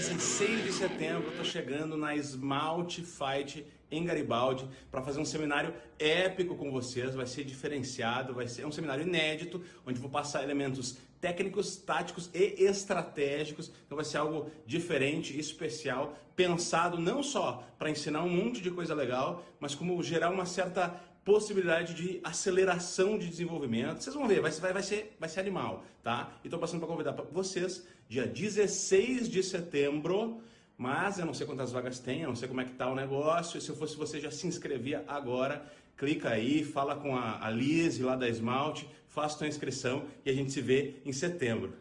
Dia 16 de setembro, eu tô chegando na Smalt Fight em Garibaldi para fazer um seminário épico com vocês, vai ser diferenciado, vai ser um seminário inédito, onde vou passar elementos técnicos, táticos e estratégicos. Então vai ser algo diferente, especial, pensado não só para ensinar um monte de coisa legal, mas como gerar uma certa possibilidade de aceleração de desenvolvimento. Vocês vão ver, vai, vai, vai, ser, vai ser animal, tá? E tô passando para convidar vocês, dia 16 de setembro, mas eu não sei quantas vagas tem, eu não sei como é que tá o negócio, se eu fosse você já se inscrevia agora, clica aí, fala com a, a Liz lá da Esmalte, faça sua inscrição e a gente se vê em setembro.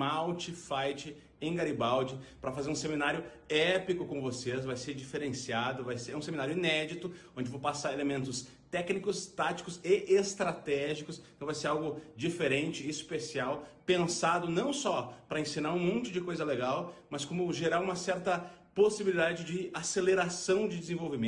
Smalt Fight em Garibaldi para fazer um seminário épico com vocês, vai ser diferenciado, vai ser um seminário inédito, onde vou passar elementos técnicos, táticos e estratégicos. Então vai ser algo diferente, especial, pensado não só para ensinar um monte de coisa legal, mas como gerar uma certa possibilidade de aceleração de desenvolvimento.